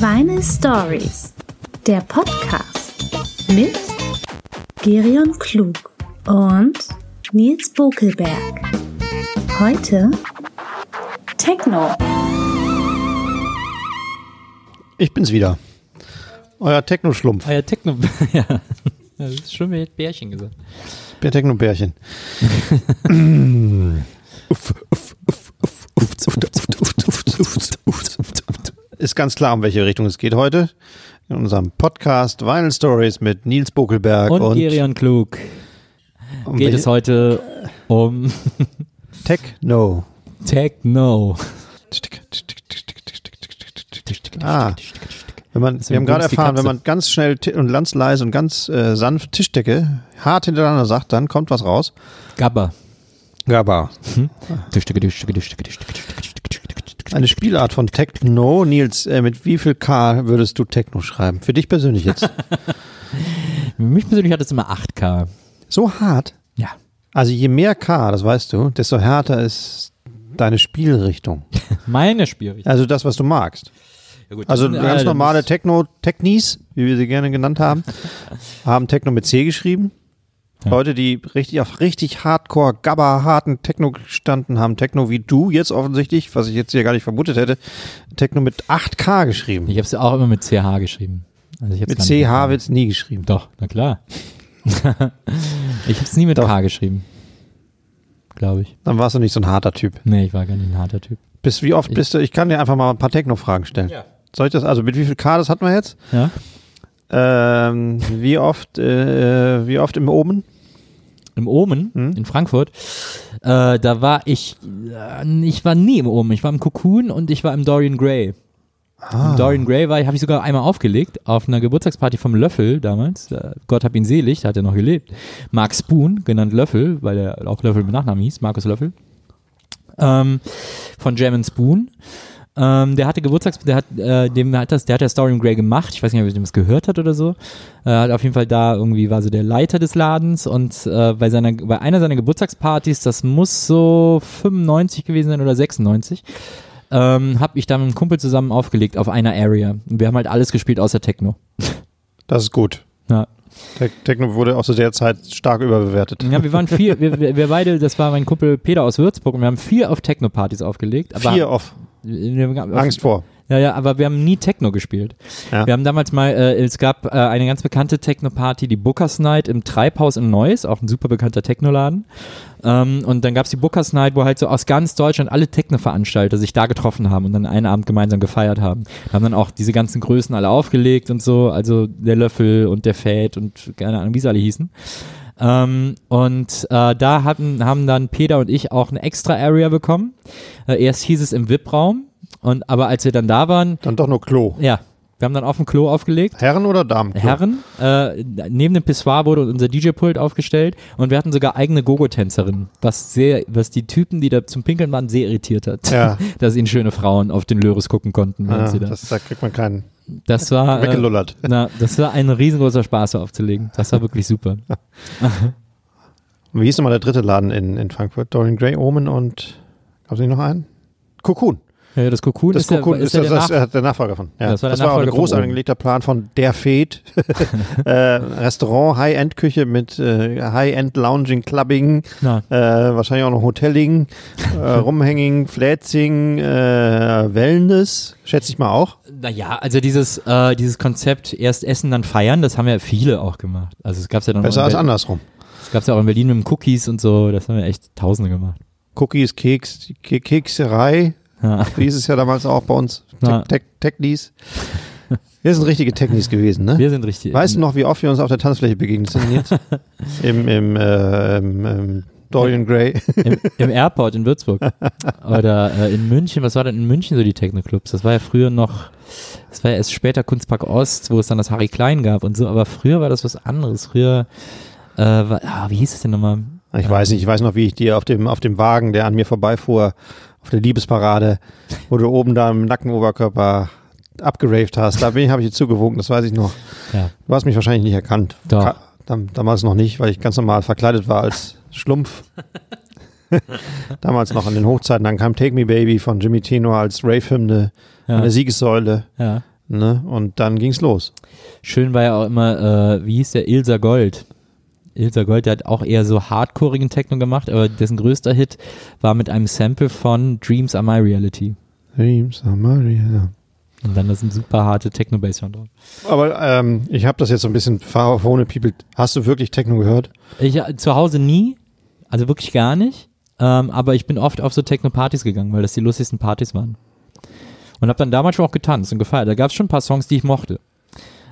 Vinyl Stories, der Podcast mit Gerion Klug und Nils Bokelberg. Heute Techno. Ich bin's wieder. Euer Techno-Schlumpf. Ah ja, Techno. ja. Das ist schon wie Bärchen gesagt. Der Techno-Bärchen. Ist ganz klar, um welche Richtung es geht heute. In unserem Podcast Vinyl Stories mit Nils Bokelberg Und, und, Gerion Klug um geht es heute um Techno. Techno. Ah. Wenn man, wir haben gerade erfahren, wenn man ganz schnell und ganz leise und ganz äh, sanft Tischdecke hart hintereinander sagt, dann kommt was raus. Gabba. Gaba. Eine Spielart von Techno. Nils, äh, mit wie viel K würdest du Techno schreiben? Für dich persönlich jetzt. Für mich persönlich hat es immer 8K. so hart? Ja. Also je mehr K, das weißt du, desto härter ist deine Spielrichtung. Meine Spielrichtung. Also das, was du magst. Ja, gut, Also ganz normale Techno-Technies, wie wir sie gerne genannt haben, haben Techno mit C geschrieben. Ja. Leute, die richtig auf richtig hardcore, gabba-harten Techno gestanden haben, Techno wie du jetzt offensichtlich, was ich jetzt hier gar nicht vermutet hätte, Techno mit 8K geschrieben. Ich habe es ja auch immer mit CH geschrieben. Also ich Mit CH wird's nie geschrieben. Doch, na klar. ich habe es nie mit Doch. K geschrieben. Glaube ich. Dann warst du nicht so ein harter Typ. Nee, ich war gar nicht ein harter Typ. Bis wie oft bist du, ich kann dir einfach mal ein paar Techno-Fragen stellen. Ja. Soll ich das, also mit wie viel K, das hatten wir jetzt? Ja? Ähm, wie oft, äh, wie oft im Omen? Im Omen Hm? in Frankfurt, äh, da war ich, äh, ich war nie im Omen. Ich war im Cocoon und ich war im Dorian Gray. Ah. Im Dorian Gray war, habe ich sogar einmal aufgelegt auf einer Geburtstagsparty vom Löffel damals. Äh, Gott hab ihn selig, da hat er noch gelebt. Mark Spoon, genannt Löffel, weil er auch Löffel mit Nachnamen hieß, Markus Löffel. Ähm, von Jam Spoon. Ähm, der hatte Geburtstags, der hat, äh, dem hat das, der hat das Dorian Gray gemacht. Ich weiß nicht, ob ihr dem das gehört hat oder so. Äh, hat auf jeden Fall da irgendwie war so der Leiter des Ladens und äh, bei seiner, bei einer seiner Geburtstagspartys, das muss so 95 gewesen sein oder 96, ähm, habe ich da mit einem Kumpel zusammen aufgelegt auf einer Area. Und wir haben halt alles gespielt außer Techno. Das ist gut. Ja, Te- Techno wurde auch zu der Zeit stark überbewertet. ja wir waren vier, wir, wir, beide, das war mein Kumpel Peter aus Würzburg und wir haben vier auf Techno-Partys aufgelegt. Vier auf Angst vor. Ja, ja, aber wir haben nie Techno gespielt. Ja. Wir haben damals mal, äh, es gab äh, eine ganz bekannte Techno-Party, die Bookers Night im Treibhaus in Neuss, auch ein super bekannter Technoladen. Ähm, und dann gab's die Bookers Night, wo halt so aus ganz Deutschland alle Techno-Veranstalter sich da getroffen haben und dann einen Abend gemeinsam gefeiert haben. Haben dann auch diese ganzen Größen alle aufgelegt und so, also der Löffel und der Fät und keine Ahnung, wie sie alle hießen. Ähm, und äh, da hatten, haben dann Peter und ich auch eine extra Area bekommen. Äh, erst hieß es im VIP-Raum, und aber als wir dann da waren, Dann doch nur Klo. ja, wir haben dann auf dem Klo aufgelegt. Herren oder Damen? Herren, äh, neben dem Pissoir wurde unser DJ-Pult aufgestellt und wir hatten sogar eigene Gogo-Tänzerinnen, was sehr, was die Typen, die da zum Pinkeln waren, sehr irritiert hat. Ja. Dass ihnen schöne Frauen auf den Löris gucken konnten. sie da. das, da kriegt man keinen Das war, äh, weggelullert. na, das war ein riesengroßer Spaß aufzulegen. Das war wirklich super. Wie hieß nochmal der dritte Laden in, in Frankfurt? Dorian Gray, Omen und gab es nicht noch einen? Cocoon. Ja, das Cocoon Das ist, der, Cocoon ist, ist, der, das, der das, Nach der Nachfolger von. Ja. Das war der auch ein groß angelegter Plan von Der Fete. äh, Restaurant, High-End-Küche mit äh, High-End-Lounging, Clubbing, äh, wahrscheinlich auch noch Hotelling, äh, Rumhänging, Flätzing, äh, Wellness, schätze ich mal auch. naja, also dieses, äh, dieses Konzept erst essen, dann feiern, das haben ja viele auch gemacht. Also es gab's ja dann Besser als in Berlin, andersrum. es ja auch in Berlin mit dem Cookies und so, das haben ja echt Tausende gemacht. Cookies, Keks, Ke Kekserei, Ja. wie hieß es ja damals auch bei uns, Ja. Tech- Tech- Technies. Wir sind richtige Technies gewesen, ne? Wir sind richtig. Weißt du noch, wie oft wir uns auf der Tanzfläche begegnet sind jetzt? Im, im, äh, im, im Dorian Gray. Im, Im Airport in Würzburg. Oder äh, in München, was war denn in München so die Techno-Clubs? Das war ja früher noch, das war ja erst später Kunstpark Ost, wo es dann das Harry Klein gab und so, aber früher war das was anderes. Früher, äh, war, ah, wie hieß es denn nochmal? Ich weiß nicht, ich weiß noch, wie ich dir auf dem, auf dem Wagen, der an mir vorbeifuhr, auf der Liebesparade, wo du oben da im Nackenoberkörper abgeraved hast, da bin ich, habe ich dir zugewunken, das weiß ich noch. Ja. Du hast mich wahrscheinlich nicht erkannt. Doch. Dam damals noch nicht, weil ich ganz normal verkleidet war als Schlumpf. damals noch an den Hochzeiten, dann kam Take Me Baby von Jimmy Tino als Rave-Hymne, Ja. eine Siegessäule. Ja. Ne? Und dann ging's los. Schön war ja auch immer, äh, wie hieß der, Ilsa Gold. Ilsa Gold, der hat auch eher so hardcoreigen Techno gemacht, aber dessen größter Hit war mit einem Sample von Dreams Are My Reality. Dreams are Maria. Und dann ist ein super harte Techno-Bass drauf. Aber ähm, ich habe das jetzt so ein bisschen ohne People. Hast du wirklich Techno gehört? Ich äh, zu Hause nie, also wirklich gar nicht. Ähm, aber ich bin oft auf so Techno-Partys gegangen, weil das die lustigsten Partys waren. Und habe dann damals schon auch getanzt und gefeiert. Da gab es schon ein paar Songs, die ich mochte.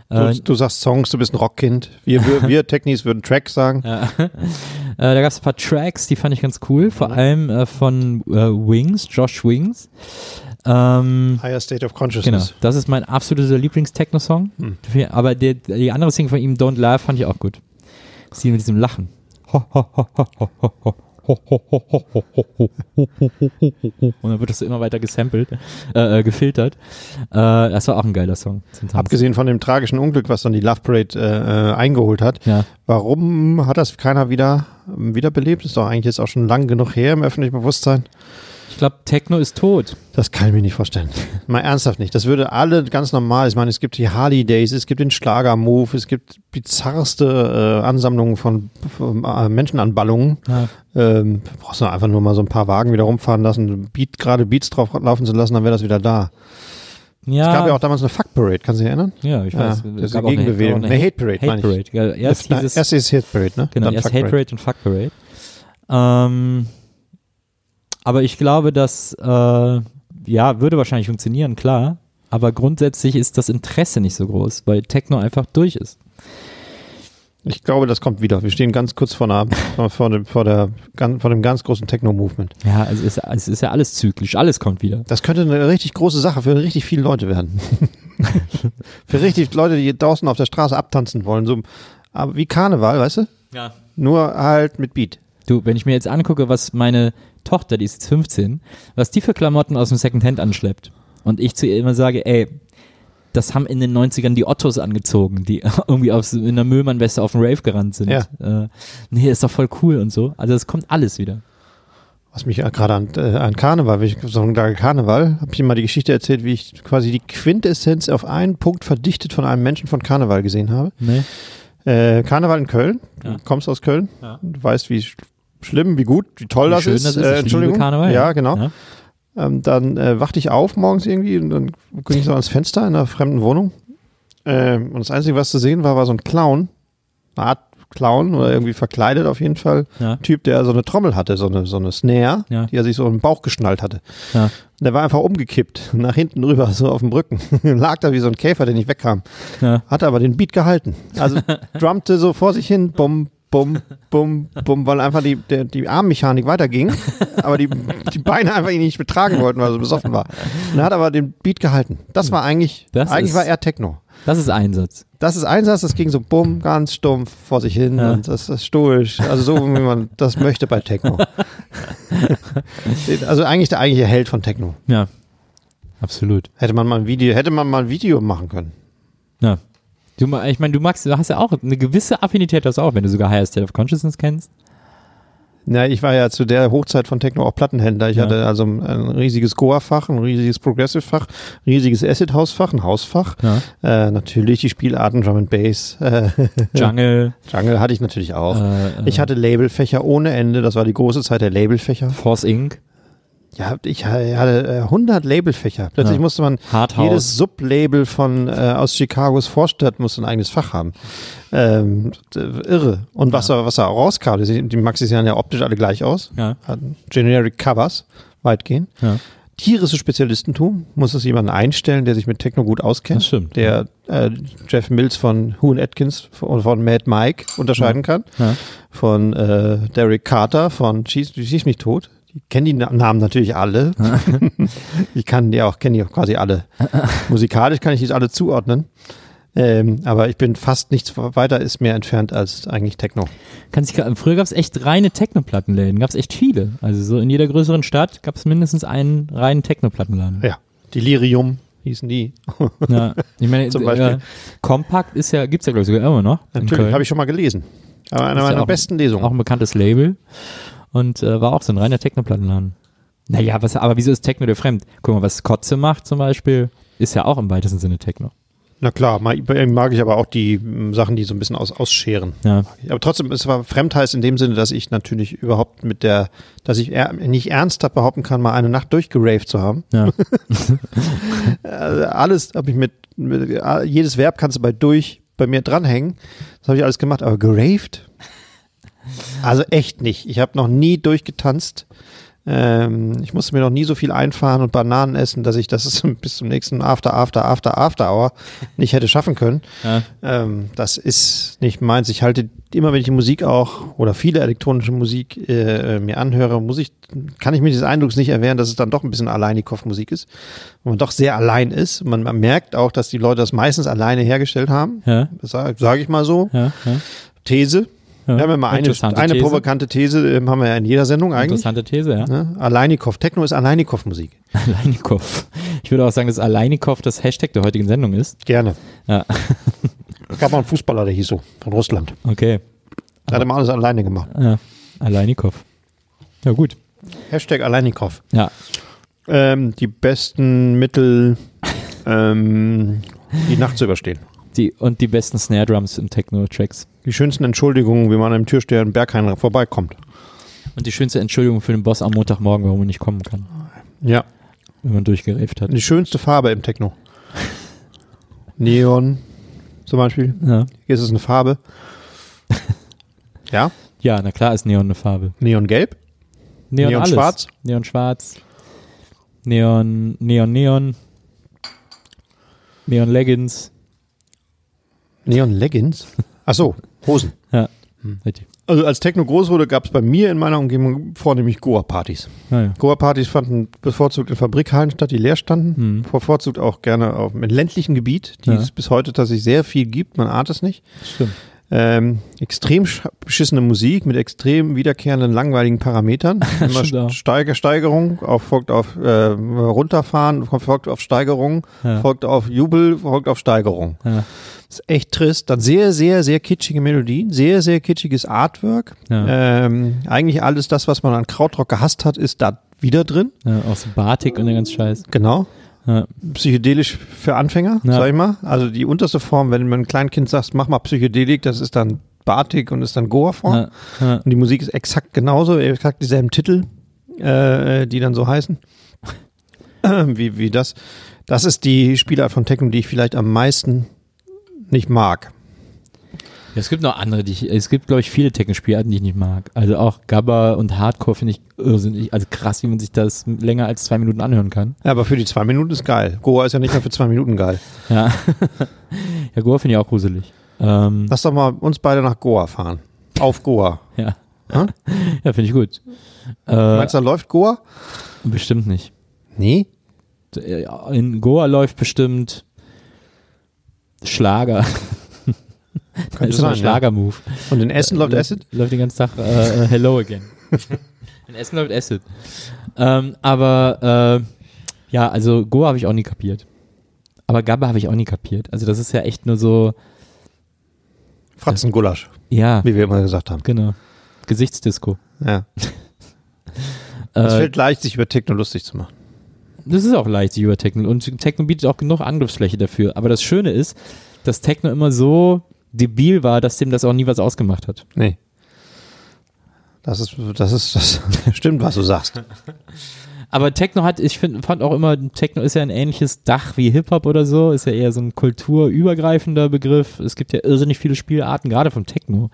Du, Äh, du sagst Songs, du bist ein Rockkind. Wir, wir, wir Technies würden Tracks sagen. Ja. äh, da gab es ein paar Tracks, die fand ich ganz cool, vor allem äh, von äh, Wings, Josh Wings. Ähm, Higher State of genau, Consciousness. das ist mein absoluter Lieblings-Techno-Song. Hm. Aber der, die andere Single von ihm, Don't Laugh, fand ich auch gut. Sie mit diesem Lachen. Ho, ho, ho, ho, ho, ho, und dann wird das immer weiter gesampelt, äh, äh, gefiltert. Äh, das war auch ein geiler Song. Abgesehen von dem tragischen Unglück, was dann die Love Parade äh, äh eingeholt hat. Ja. Warum hat das keiner wieder ähm, wiederbelebt? Ist doch eigentlich jetzt auch schon lang genug her im öffentlichen Bewusstsein. Ich glaube, Techno ist tot. Das kann ich mir nicht vorstellen. Mal ernsthaft nicht. Das würde alle ganz normal. Ich meine, es gibt die Harley Days, es gibt den Schlager-Move, es gibt bizarrste äh, Ansammlungen von, von äh, Menschenanballungen. Ja. Ähm, brauchst du einfach nur mal so ein paar Wagen wieder rumfahren lassen, Beat, gerade Beats drauf laufen zu lassen, dann wäre das wieder da. Ja, Es gab ja auch damals eine Fuck Parade, kannst du dich erinnern? ja, ich Ja, weiß. das Es ist eine Gegenbewegung. Hate, Eine Hate Parade, Hate meine ich. Parade. Ja, erst dieses, erst ist Hate Parade, ne? genau, erst Hate Parade und Fuck Parade. Ähm, aber ich glaube, dass, äh, ja, würde wahrscheinlich funktionieren, klar. Aber grundsätzlich ist das Interesse nicht so groß, weil Techno einfach durch ist. Ich glaube, das kommt wieder. Wir stehen ganz kurz vor, einer, vor, dem, vor, der, vor dem ganz großen Techno-Movement. Ja, also es ist, es ist ja alles zyklisch, alles kommt wieder. Das könnte eine richtig große Sache für richtig viele Leute werden. für richtig Leute, die draußen auf der Straße abtanzen wollen. So, aber wie Karneval, weißt du? Ja. Nur halt mit Beat. Du, wenn ich mir jetzt angucke, was meine Tochter, die ist jetzt 15, was die für Klamotten aus dem Secondhand anschleppt und ich zu ihr immer sage, ey, das haben in den 90ern die Ottos angezogen, die irgendwie aufs, in der Müllmann-Weste auf den Rave gerannt sind. Ja. Äh, nee, ist doch voll cool und so. Also es kommt alles wieder. Was mich ja gerade an, äh, an Karneval, wenn ich so einen Tag Karneval, habe ich mal die Geschichte erzählt, wie ich quasi die Quintessenz auf einen Punkt verdichtet von einem Menschen von Karneval gesehen habe. Nee? Äh, Karneval in Köln. Ja. Du kommst aus Köln. Ja. Du weißt, wie schlimm, wie gut, wie toll Wie das schön ist. das ist. Äh, Entschuldigung. Karneval, ja, genau. Ja. Ähm, dann äh, wachte ich auf morgens irgendwie und dann gucke ich so ans Fenster in einer fremden Wohnung. Ähm, und das Einzige, was zu sehen war, war so ein Clown. Eine Art Clown oder irgendwie verkleidet auf jeden Fall. Ja. Typ, der so eine Trommel hatte, so eine, so eine Snare, Ja. die er sich so im Bauch geschnallt hatte. Ja. Und der war einfach umgekippt, nach hinten rüber, so auf dem Rücken. Lag da wie so ein Käfer, der nicht wegkam. Ja. Hatte aber den Beat gehalten. Also drummte so vor sich hin, bum, bum, bum, bum, weil einfach die, der, die Armmechanik weiterging, aber die, die Beine einfach ihn nicht betragen wollten, weil er so besoffen war. Und er hat aber den Beat gehalten. Das war eigentlich, Das eigentlich ist- war er Techno. Das ist Einsatz. Das ist Einsatz, das ging so bumm, ganz stumpf vor sich hin Ja. und das ist stoisch. Also so, wie man das möchte bei Techno. also eigentlich der eigentliche Held von Techno. Ja. Absolut. Hätte man mal ein Video, hätte man mal ein Video machen können. Ja. Du, ich meine, du magst, du hast ja auch eine gewisse Affinität das auch, wenn du sogar Higher State of Consciousness kennst. Ja, ich war ja zu der Hochzeit von Techno auch Plattenhändler. Ich Ja. hatte also ein riesiges Goa-Fach, ein riesiges Progressive-Fach, riesiges Acid-House-Fach, ein Hausfach. Ja. Äh, natürlich die Spielarten Drum and Bass. Äh, Jungle. Jungle hatte ich natürlich auch. äh, äh, Ich hatte Labelfächer ohne Ende. Das war die große Zeit der Labelfächer. Force Inc. Ja, ich hatte äh, 100 Labelfächer. Plötzlich Ja. musste man Hardhouse. jedes Sublabel von äh, aus Chicagos Vorstadt musste ein eigenes Fach haben. Ähm, d- irre. Und was, da, was da rauskam, die, die Maxis sahen ja optisch alle gleich aus. Ja. Hatten Generic Covers, weitgehend. Ja. Tierische Spezialistentum. Muss es jemanden einstellen, der sich mit Techno gut auskennt. Das stimmt. Der äh, Jeff Mills von Who and Atkins von, von Mad Mike unterscheiden kann. Ja. Von äh, Derek Carter von Schieß, Schieß mich tot. Ich kenne die Na- Namen natürlich alle. ich kann die auch, kenne die auch quasi alle. Musikalisch kann ich die alle zuordnen. Ähm, aber ich bin fast nichts weiter ist mehr entfernt als eigentlich Techno. Kannst dich, früher gab es echt reine Techno-Plattenläden, gab es echt viele. Also so in jeder größeren Stadt gab es mindestens einen reinen Techno-Plattenladen. Ja. Delirium hießen die. Ja. Ich meine, Zum Beispiel. Kompakt ist ja, gibt's ja glaube ich sogar immer noch. Natürlich, habe ich schon mal gelesen. Aber eine Ist ja meiner auch- besten Lesungen. Auch ein bekanntes Label. Und äh, war auch so ein reiner Techno-Plattenladen. Naja, was, aber wieso ist Techno der fremd? Guck mal, was Kotze macht zum Beispiel. ist ja auch im weitesten Sinne Techno. Na klar, mag, mag ich aber auch die m, Sachen, die so ein bisschen aus, ausscheren. Ja. Aber trotzdem, es war fremdheiß in dem Sinne, dass ich natürlich überhaupt mit der, dass ich er, nicht ernsthaft behaupten kann, mal eine Nacht durchgeraved zu haben. Ja. Äh, alles habe ich mit, mit, äh, jedes Verb kannst du bei durch bei mir dranhängen. Das habe ich alles gemacht, aber geraved? Also echt nicht. Ich habe noch nie durchgetanzt. Ähm, ich musste mir noch nie so viel einfahren und Bananen essen, dass ich das bis zum nächsten After, After, After, After Hour nicht hätte schaffen können. Ja. Ähm, das ist nicht meins. Ich halte immer, wenn ich die Musik auch oder viele elektronische Musik äh, mir anhöre, muss ich, kann ich mir dieses Eindrucks nicht erwehren, dass es dann doch ein bisschen Alleinikow-Musik ist, wo man doch sehr allein ist. Man, man merkt auch, dass die Leute das meistens alleine hergestellt haben. Ja. Das sage sag ich mal so. Ja. These. Ja. Wir haben ja mal eine, eine These. provokante These, ähm, haben wir ja in jeder Sendung eigentlich. Interessante These, ja. Ne? Alleinikow. Techno ist Alleinikow-Musik. Alleinikow. Ich würde auch sagen, dass Alleinikow das Hashtag der heutigen Sendung ist. Gerne. Ja, Es gab mal einen Fußballer, der hieß so, von Russland. okay. Der hat immer alles alleine gemacht. Ja. Alleinikow. Ja, gut. Hashtag Alleinikow. Ja. Ähm, die besten Mittel, ähm, die Nacht zu überstehen. Die, und die besten Snare Drums im Techno-Tracks. Die schönsten Entschuldigungen, wie man am Türsteher in Berghain vorbeikommt. Und die schönste Entschuldigung für den Boss am Montagmorgen, warum er nicht kommen kann, Ja. wenn man durchgeräft hat. Die schönste Farbe im Techno. Neon zum Beispiel. Ja. Hier ist es eine Farbe. Ja. ja, na klar ist Neon eine Farbe. Neongelb. Neon, Neon alles. schwarz? Neon schwarz. Neon, Neon, Neon. Neon Leggings. Neon Leggings. Ach so, Hosen. Ja. Richtig. Also als Techno groß wurde, gab es bei mir in meiner Umgebung vornehmlich Goa-Partys. Naja. Goa-Partys fanden bevorzugt in Fabrikhallen statt, die leer standen. Mhm. Bevorzugt auch gerne auf, im ländlichen Gebiet, die Ja. es bis heute tatsächlich sehr viel gibt, man ahnt es nicht. Stimmt. Ähm, extrem sch- beschissene Musik mit extrem wiederkehrenden, langweiligen Parametern. Immer. Steiger, Steigerung, auf, folgt auf äh, Runterfahren, folgt auf Steigerung, Ja. folgt auf Jubel, folgt auf Steigerung. Ja. ist echt trist. Dann sehr, sehr, sehr kitschige Melodien, sehr, sehr kitschiges Artwork. Ja. Ähm, eigentlich alles das, was man an Krautrock gehasst hat, ist da wieder drin. Ja, auch so Batik und der ganze Scheiß. Genau. Ja. Psychedelisch für Anfänger, Ja. sag ich mal. Also die unterste Form, wenn man ein Kleinkind sagt, mach mal Psychedelik, das ist dann Batik und ist dann Goa-Form. Ja. Ja. Und die Musik ist exakt genauso, exakt dieselben Titel, äh, die dann so heißen. wie, wie das. Das ist die Spielart von Techno, die ich vielleicht am meisten nicht mag. Ja, es gibt noch andere, die ich, es gibt, glaube ich, viele Techno-Spielarten, die ich nicht mag. Also auch Gabba und Hardcore finde ich irrsinnig, also krass, wie man sich das länger als zwei Minuten anhören kann. Ja, aber für die zwei Minuten ist geil. Goa ist ja nicht mehr für zwei Minuten geil. Ja. ja, Goa finde ich auch gruselig. Ähm, Lass doch mal uns beide nach Goa fahren. Auf Goa. ja. Hm? Ja, finde ich gut. Äh, Meinst du, da läuft Goa? bestimmt nicht. Nee. In Goa läuft bestimmt Schlager. Das Könnte ist ein sein, ja. Schlager-Move. Und in Essen läuft läuft, Acid? Läuft den ganzen Tag äh, äh, Hello Again. In Essen läuft Acid. Ähm, aber äh, ja, also Goa habe ich auch nie kapiert. Aber Gabba habe ich auch nie kapiert. Also das ist ja echt nur so, Fratzengulasch, ja, wie wir immer gesagt haben. genau. Gesichtsdisco. Ja. Es Äh, fällt leicht, sich über Techno lustig zu machen. das ist auch leicht, sich über Techno. Und Techno bietet auch genug Angriffsfläche dafür. Aber das Schöne ist, dass Techno immer so debil war, dass dem das auch nie was ausgemacht hat. Nee. Das ist, das ist, das stimmt, was du sagst. Aber Techno hat, ich find, fand auch immer, Techno ist ja ein ähnliches Dach wie Hip-Hop oder so, ist ja eher so ein kulturübergreifender Begriff. Es gibt ja irrsinnig viele Spielarten, gerade vom Techno.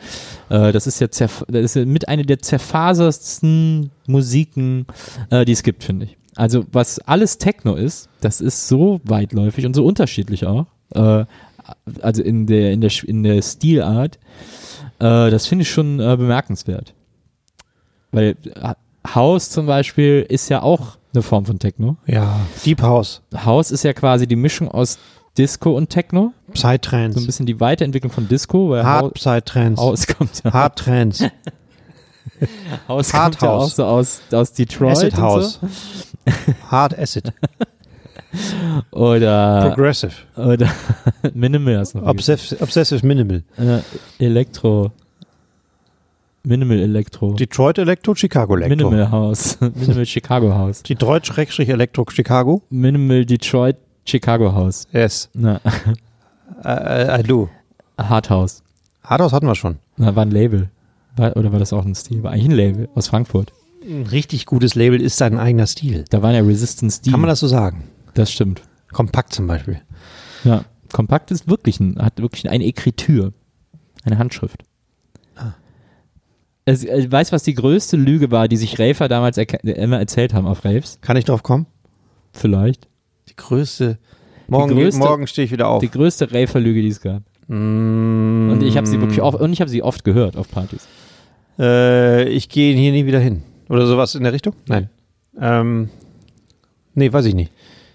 Äh, das ist ja, das ist ja mit einer der zerfasersten Musiken, äh, die es gibt, finde ich. Also was alles Techno ist, das ist so weitläufig und so unterschiedlich auch. Äh, also in der, in der, in der Stilart. Äh, das finde ich schon äh, bemerkenswert. Weil äh, House zum Beispiel ist ja auch eine Form von Techno. Ja. Deep House, House ist ja quasi die Mischung aus Disco und Techno. So ein Psytrance, bisschen die Weiterentwicklung von Disco, weil Hard Psytrance, House kommt ja, Hard Trance, House Hard kommt ja auch House. so aus, aus Detroit Acid House, Hard Acid, so. Oder, Progressive, oder Minimal hast noch Obsessive, Obsessive Minimal, äh, Elektro. Minimal Elektro. Detroit Electro, Chicago Electro. Minimal House. Minimal Chicago House. Detroit Schrägstrich Elektro Chicago. Minimal Detroit Chicago House. Yes. Na, Äh, äh, du. Hard House. Hardhouse hatten wir schon. Na, war ein Label. War, oder war das auch ein Stil? War eigentlich ein Label aus Frankfurt. Ein richtig gutes Label ist sein eigener Stil. Da waren ja Resistance D. Kann man das so sagen? Das stimmt. Kompakt zum Beispiel. Ja. Kompakt ist wirklich ein, hat wirklich eine Ekritur. Eine Handschrift. Ah. Es, weißt du, was die größte Lüge war, die sich Rafer damals äh, immer erzählt haben auf Raves? Kann ich drauf kommen? Vielleicht. Die größte. Morgen, größte- morgen stehe ich wieder auf. Die größte Rafer-Lüge, die es gab. Mm, Und ich habe sie wirklich oft, und ich habe sie oft gehört auf Partys. Äh, ich gehe hier nie wieder hin. Oder sowas in der Richtung? Nein. Ähm, nee, weiß ich nicht.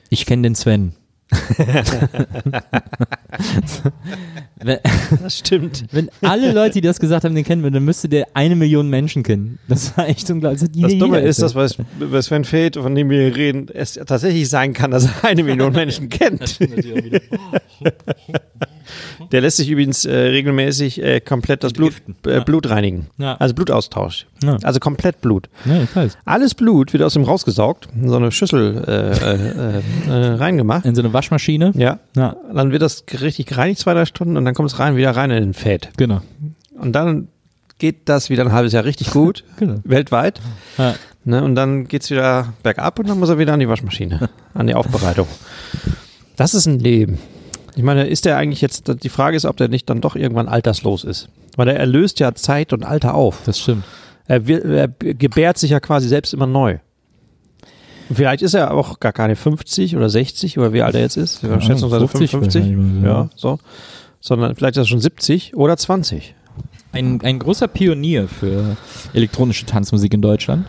Ich kenne den Sven. wenn, Das stimmt. wenn alle Leute, die das gesagt haben, den kennen würden, dann müsste der eine Million Menschen kennen. Das war echt unglaublich. Das jeder Dumme ist, dass was, was Sven Feld, von dem wir hier reden, es tatsächlich sein kann, dass er eine Million Menschen kennt. Der lässt sich übrigens äh, regelmäßig äh, komplett das Blut, äh. Blut reinigen. Ja. Also Blutaustausch. Ja. Also komplett Blut. Ja, ich weiß. Alles Blut wird aus dem rausgesaugt, in so eine Schüssel äh, äh, äh, reingemacht. In so eine Waschmaschine. Ja. Ja, Dann wird das richtig gereinigt, zwei, drei Stunden, und dann kommt es rein, wieder rein in den Fett. genau. Und dann geht das wieder ein halbes Jahr richtig gut, genau. weltweit. Ja. Ne, und dann geht es wieder bergab und dann muss er wieder an die Waschmaschine, an die Aufbereitung. Das ist ein Leben. Ich meine, ist der eigentlich jetzt, die Frage ist, ob der nicht dann doch irgendwann alterslos ist. Weil er löst ja Zeit und Alter auf. Das stimmt. Er, er gebärt sich ja quasi selbst immer neu. Und vielleicht ist er auch gar keine 50 oder 60 oder wie alt er jetzt ist. Ja, schätzungsweise 50 55. wahrscheinlich mal, ja. Ja, so. Sondern vielleicht ist er schon 70 oder 20. Ein, ein großer Pionier für elektronische Tanzmusik in Deutschland.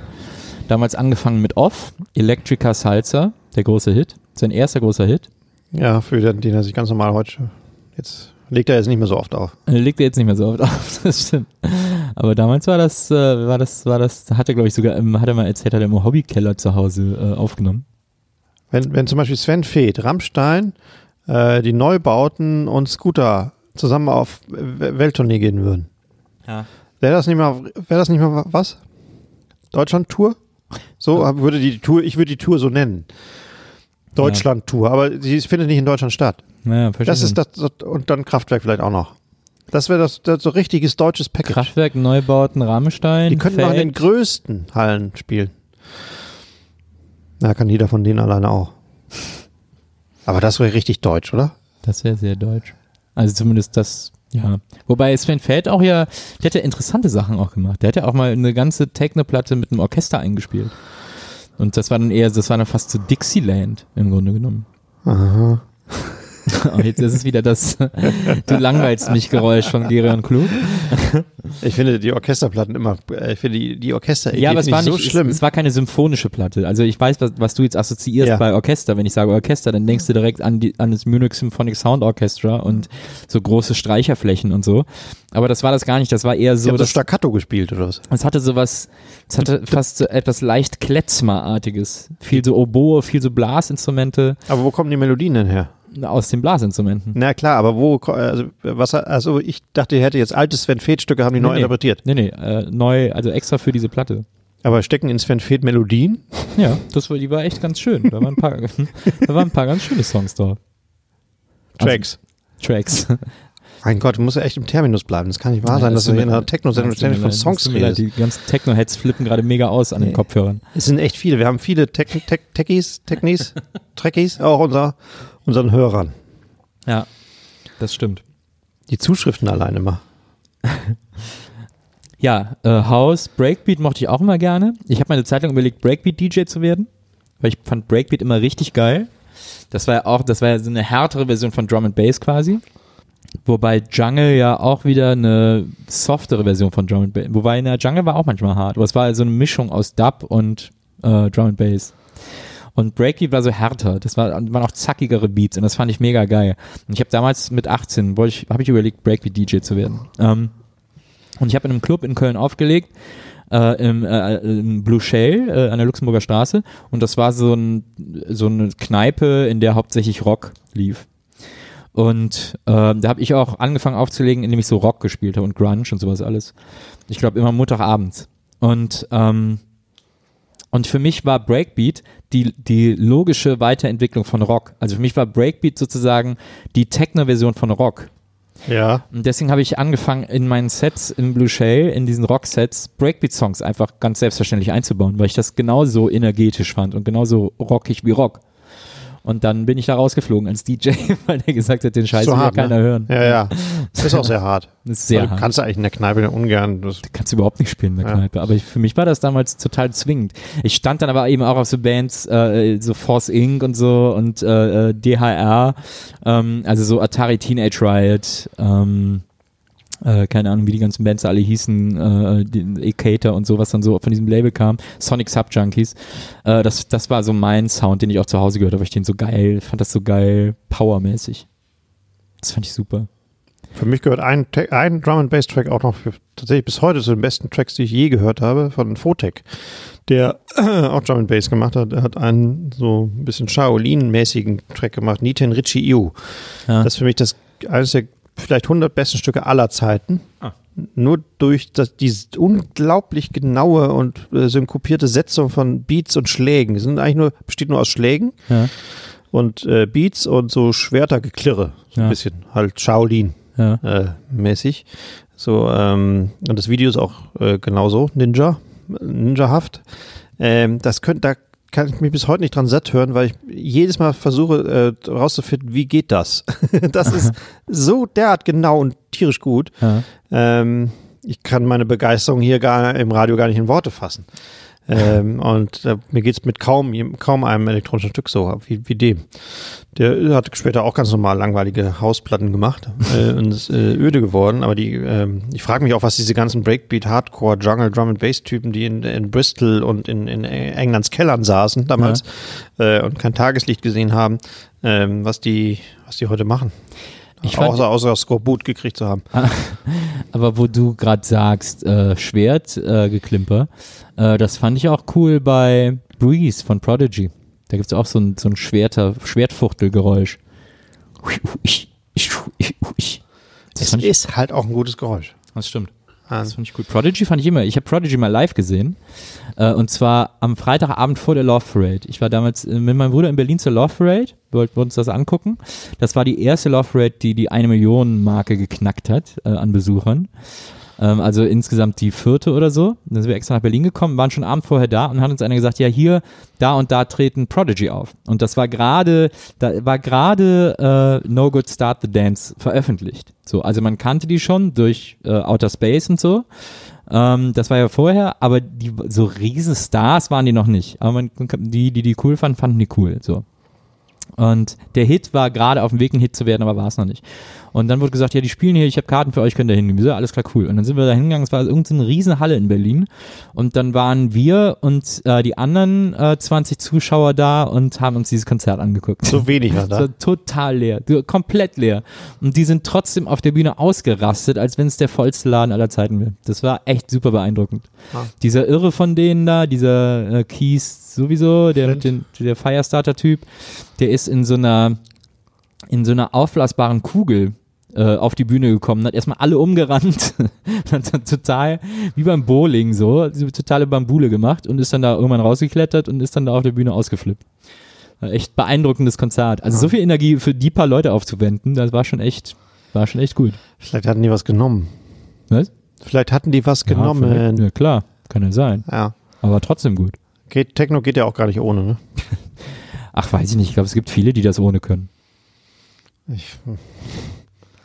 Damals angefangen mit Off, Electrica Salsa, der große Hit. Sein erster großer Hit. Ja, für den, den er sich ganz normal heute. Jetzt legt er jetzt nicht mehr so oft auf. Legt er jetzt nicht mehr so oft auf, das stimmt. Aber damals war das, äh, war das, war das, hat er glaube ich sogar, ähm, hat er mal erzählt, hat er im Hobbykeller zu Hause äh, aufgenommen. Wenn, wenn zum Beispiel Sven Feth, Rammstein, äh, die Neubauten und Scooter zusammen auf Welttournee gehen würden, Ja. wäre das nicht mal, wäre das nicht mal was? Deutschland-Tour? So würde die Tour, ich würde die Tour so nennen. Deutschland-Tour, aber sie findet nicht in Deutschland statt. Naja, verstehe Das ist das, und dann Kraftwerk vielleicht auch noch. Das wäre das, das so richtiges deutsches Package. Kraftwerk, Neubauten, Rammstein. Die könnten auch in den größten Hallen spielen. Na, kann jeder von denen alleine auch. Aber das wäre richtig deutsch, oder? Das wäre sehr deutsch. Also zumindest das, ja. Wobei Sven Feld auch ja, der hat ja interessante Sachen auch gemacht. Der hat ja auch mal eine ganze Techno-Platte mit einem Orchester eingespielt. Und das war dann eher, das war dann fast so Dixieland im Grunde genommen. Aha. Oh, jetzt ist es wieder das Du langweilst mich Geräusch von Gerion Klug. Ich finde die Orchesterplatten immer, äh, ich finde die, die Orchester Ja, aber es war so nicht, schlimm. Es, es war keine symphonische Platte. Also ich weiß, was, was du jetzt assoziierst Ja. bei Orchester. Wenn ich sage Orchester, dann denkst du direkt an, die, an das Munich Symphonic Sound Orchestra und so große Streicherflächen und so. Aber das war das gar nicht. Das war eher so, so das, Staccato gespielt oder was? es hatte sowas, es hatte fast so etwas leicht Klezmer-artiges. Viel so Oboe, viel so Blasinstrumente Aber wo kommen die Melodien denn her? aus den Blasinstrumenten. Na klar, aber wo, also, was, also ich dachte, ihr hätte jetzt alte Sven Feth Stücke, haben die neu Nee, nee. interpretiert. Nee, nee, äh, neu, also extra für diese Platte. Aber stecken in Sven Feth Melodien? Ja, das war, die war echt ganz schön. Da waren ein paar, da waren ein paar ganz schöne Songs drauf. Tracks. Tracks. Mein Gott, du musst ja echt im Terminus bleiben. Das kann nicht wahr sein, dass du hier in einer Techno-Sendung ständig von Songs redest. Die ganzen Techno-Heads flippen gerade mega aus an den Nee. Kopfhörern. Es sind echt viele. Wir haben viele Tech, Tech, Techies, Technies, Trekkies, auch unser, unseren Hörern. Ja, das stimmt. Die Zuschriften allein immer. Ja, äh, House, Breakbeat mochte ich auch immer gerne. Ich habe meine Zeit lang überlegt, Breakbeat-DJ zu werden, weil ich fand Breakbeat immer richtig geil. Das war ja auch, das war ja so eine härtere Version von Drum and Bass quasi. Wobei Jungle ja auch wieder eine softere Version von Drum and Bass. Wobei, na, Jungle war auch manchmal hart. Aber es war so eine Mischung aus Dub und äh, Drum and Bass. Und Breakbeat war so härter. Das war, waren auch zackigere Beats und das fand ich mega geil. Und ich habe damals mit 18 wollte ich, habe ich überlegt, Breakbeat-DJ zu werden. Ähm, und ich habe in einem Club in Köln aufgelegt, äh, im, äh, im Blue Shell äh, an der Luxemburger Straße. Und das war so, ein, so eine Kneipe, in der hauptsächlich Rock lief. Und äh, da habe ich auch angefangen aufzulegen, indem ich so Rock gespielt habe und Grunge und sowas alles. Ich glaube immer Montagabends. Und ähm, Und für mich war Breakbeat die, die logische Weiterentwicklung von Rock. Also für mich war Breakbeat sozusagen die Techno-Version von Rock. Ja. Und deswegen habe ich angefangen, in meinen Sets im Blue Shale, in diesen Rock-Sets, Breakbeat-Songs einfach ganz selbstverständlich einzubauen, weil ich das genauso energetisch fand und genauso rockig wie Rock. Und dann bin ich da rausgeflogen als DJ, weil der gesagt hat, den Scheiß So will ja hart, ne? keiner hören. Ja, ja. Das ist auch sehr hart. Das ist sehr Also, hart. Kannst du eigentlich in der Kneipe ungern. Das, kannst du überhaupt nicht spielen in der Ja. Kneipe. Aber ich, für mich war das damals total zwingend. Ich stand dann aber eben auch auf so Bands, äh, so Force Inc. und so und äh, äh, DHR, ähm, also so Atari Teenage Riot, ähm, äh, keine Ahnung, wie die ganzen Bands alle hießen, äh, die Ecater und so, was dann so von diesem Label kam, Sonic Sub Junkies. Äh, das, das war so mein Sound, den ich auch zu Hause gehört habe, weil ich den so geil, fand das so geil, powermäßig. Das fand ich super. für mich gehört ein, ein Drum and Bass Track auch noch für, tatsächlich bis heute zu den besten Tracks, die ich je gehört habe, von Fotek, der auch Drum and Bass gemacht hat. Er hat einen so ein bisschen Shaolin-mäßigen Track gemacht, Niten Richie Iu. Ja. Das ist für mich das eines der vielleicht 100 besten Stücke aller Zeiten. Ah. Nur durch das, diese unglaublich genaue und äh, synkopierte Setzung von Beats und Schlägen. Die sind eigentlich nur, besteht nur aus Schlägen Ja, und äh, Beats und so Schwertergeklirre. So ein Ja. bisschen. Halt Shaolin ja. äh, mäßig. So, ähm, und das Video ist auch äh, genauso, Ninja, Ninja-haft. Ähm, das könnte, da kann ich mich bis heute nicht dran satt hören, weil ich jedes Mal versuche äh, rauszufinden, wie geht das? das ist so derart genau und tierisch gut. Ähm, ich kann meine Begeisterung hier gar im Radio gar nicht in Worte fassen. Ähm, und äh, mir geht's mit kaum, kaum einem elektronischen Stück so wie, wie dem. Der hat später auch ganz normal langweilige Hausplatten gemacht äh, und ist äh, öde geworden. Aber die, ähm, ich frage mich auch, was diese ganzen Breakbeat, Hardcore, Jungle, Drum and Bass Typen, die in, in Bristol und in, in Englands Kellern saßen damals äh, und kein Tageslicht gesehen haben, ähm, was die, was die heute machen. Ich fand- außer, außer Skorbut gekriegt zu haben. Aber wo du gerade sagst, äh, Schwert, äh, Geklimper, äh, das fand ich auch cool bei Breeze von Prodigy. Da gibt es auch so ein, so ein Schwerter, Schwertfuchtelgeräusch. Das Das ist halt auch ein gutes Geräusch. das stimmt. Ah, Das fand ich gut. Prodigy fand ich immer. Ich habe Prodigy mal live gesehen. Äh, und zwar am Freitagabend vor der Love Parade. Ich war damals äh, mit meinem Bruder in Berlin zur Love Parade. Wollten wir uns das angucken. Das war die erste Love Parade, die die eine Million Marke geknackt hat äh, an Besuchern. Ähm, also insgesamt die vierte oder so. Dann sind wir extra nach Berlin gekommen, waren schon Abend vorher da und hat uns einer gesagt, ja hier, da und da treten Prodigy auf. Und das war gerade, da war gerade äh, No Good Start the Dance veröffentlicht. So, also man kannte die schon durch äh, Outer Space und so. Ähm, das war ja vorher, aber die so riesen Stars waren die noch nicht. Aber man, die, die die cool fanden, fanden die cool. So. Und der Hit war gerade auf dem Weg, ein Hit zu werden, aber war es noch nicht. Und dann wurde gesagt, ja, die spielen hier, ich habe Karten für euch, könnt ihr hingehen. So, alles klar, cool. Und dann sind wir da hingegangen, es war irgendeine riesen Halle in Berlin. Und dann waren wir und äh, die anderen äh, 20 Zuschauer da und haben uns dieses Konzert angeguckt. So wenig war da. war total leer, komplett leer. Und die sind trotzdem auf der Bühne ausgerastet, als wenn es der vollste Laden aller Zeiten wäre. Das war echt super beeindruckend. Ah. Dieser Irre von denen da, dieser äh, Keys sowieso, der mit den, der Firestarter-Typ, der ist in so einer in so einer aufblasbaren Kugel äh, auf die Bühne gekommen, hat erstmal alle umgerannt, hat dann total, wie beim Bowling so, so totale Bambule gemacht und ist dann da irgendwann rausgeklettert und ist dann da auf der Bühne ausgeflippt. War echt beeindruckendes Konzert. Also so viel Energie für die paar Leute aufzuwenden, das war schon echt, war schon echt gut. Vielleicht hatten die was genommen. Was? Vielleicht hatten die was Ja, genommen. ja klar, kann ja sein. Ja. Aber trotzdem gut. Geht, Techno geht ja auch gar nicht ohne, ne? Ach, weiß ich nicht. Ich glaube, es gibt viele, die das ohne können. Ich,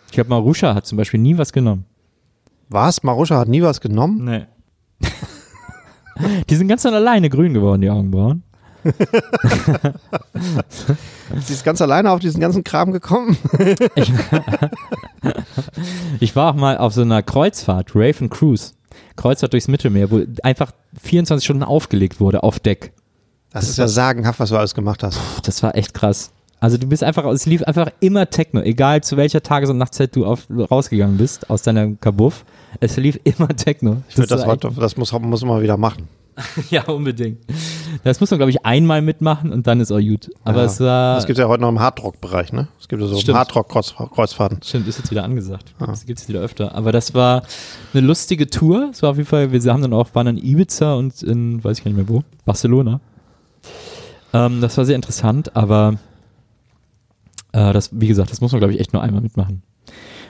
Ich glaube, Marusha hat zum Beispiel nie was genommen. was? Marusha hat nie was genommen? Nee. die sind ganz alleine grün geworden, die Augenbrauen. Sie ist ganz alleine auf diesen ganzen Kram gekommen? Ich war auch mal auf so einer Kreuzfahrt, Raven Cruise. Kreuzfahrt durchs Mittelmeer, wo einfach 24 Stunden aufgelegt wurde auf Deck. Das, ist ja sagenhaft, was du alles gemacht hast. Puh, Das war echt krass. Also du bist einfach, es lief einfach immer Techno, egal zu welcher Tages- und Nachtzeit du auf, rausgegangen bist aus deiner Kabuff. Es lief immer Techno. Ich finde, das, war, das muss, muss man mal wieder machen. Ja, unbedingt. Das muss man, glaube ich, einmal mitmachen und dann ist auch gut. Aber Ja. es war. Das gibt es ja heute noch im Hardrock-Bereich, ne? Es gibt ja so. Hardrock-Kreuzfahrten. Stimmt, ist jetzt wieder angesagt. Das gibt es wieder öfter. Aber das war eine lustige Tour. Es war auf jeden Fall, wir haben dann auch, waren in Ibiza und in, weiß ich gar nicht mehr wo, Barcelona. Ähm, das war sehr interessant, aber äh, das, wie gesagt, das muss man, glaube ich, echt nur einmal mitmachen.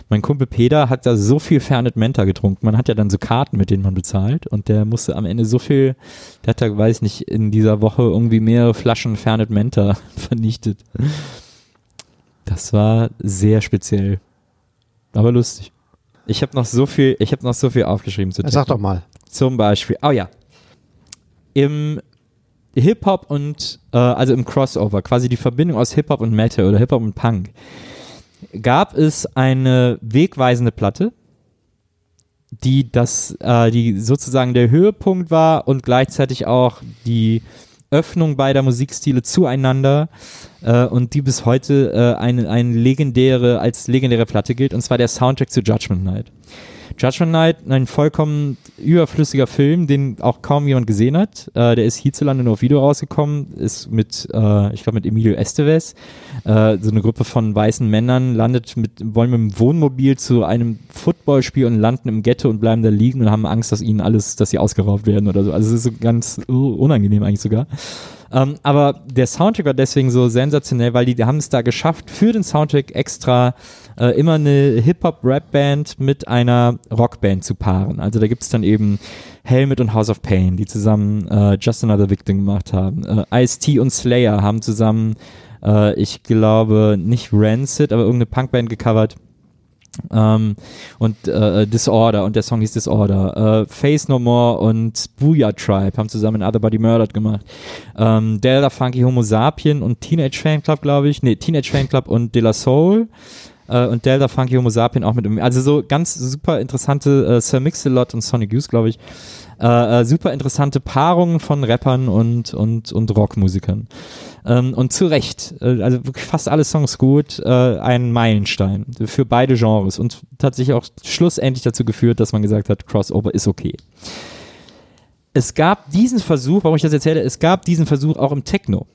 Mein Kumpel Peter hat da so viel Fernet Menta getrunken. Man hat ja dann so Karten, mit denen man bezahlt. Und der musste am Ende so viel, der hat da, weiß nicht, in dieser Woche irgendwie mehrere Flaschen Fernet Menta vernichtet. Das war sehr speziell. Aber lustig. Ich habe noch so viel, ich habe noch so viel aufgeschrieben zu sag doch mal. Zum Beispiel, oh ja, im Hip-Hop und, äh, also im Crossover, quasi die Verbindung aus Hip-Hop und Metal oder Hip-Hop und Punk, gab es eine wegweisende Platte, die das, äh, die sozusagen der Höhepunkt war und gleichzeitig auch die Öffnung beider Musikstile zueinander äh, und die bis heute äh, eine, eine legendäre, als legendäre Platte gilt, und zwar der Soundtrack zu Judgment Night. Judgment Night, ein vollkommen überflüssiger Film, den auch kaum jemand gesehen hat. Äh, der ist hierzulande nur auf Video rausgekommen, ist mit, äh, ich glaube, mit Emilio Estevez. Äh, so eine Gruppe von weißen Männern landet mit, wollen mit dem Wohnmobil zu einem Footballspiel und landen im Ghetto und bleiben da liegen und haben Angst, dass ihnen alles, dass sie ausgeraubt werden oder so. Also es ist so ganz uh, unangenehm eigentlich sogar. Ähm, aber der Soundtrack war deswegen so sensationell, weil die, die haben es da geschafft, für den Soundtrack extra äh, immer eine Hip-Hop-Rap-Band mit einer Rockband zu paaren. Also da gibt es dann eben Helmet und House of Pain, die zusammen äh, Just Another Victim gemacht haben. Äh, Ice-T und Slayer haben zusammen, äh, ich glaube, nicht Rancid, aber irgendeine Punkband gecovert. Ähm, und äh, Disorder und der Song hieß Disorder. Äh, Face No More und Booyah Tribe haben zusammen Other Body Murdered gemacht. Ähm, Delta Funky Homo Sapien und Teenage Fan Club, glaube ich. Nee, Teenage Fan Club und De La Soul. Äh, und Delta Funky Homo Sapien auch mit also so ganz super interessante äh, Sir Mix-a-Lot und Sonic Youth, glaube ich. Äh, äh, super interessante Paarungen von Rappern und, und, und Rockmusikern. Ähm, und zu Recht, äh, also wirklich fast alle Songs gut, äh, ein Meilenstein für beide Genres und tatsächlich auch schlussendlich dazu geführt, dass man gesagt hat, Crossover ist okay. Es gab diesen Versuch, warum ich das erzähle, es gab diesen Versuch auch im Techno.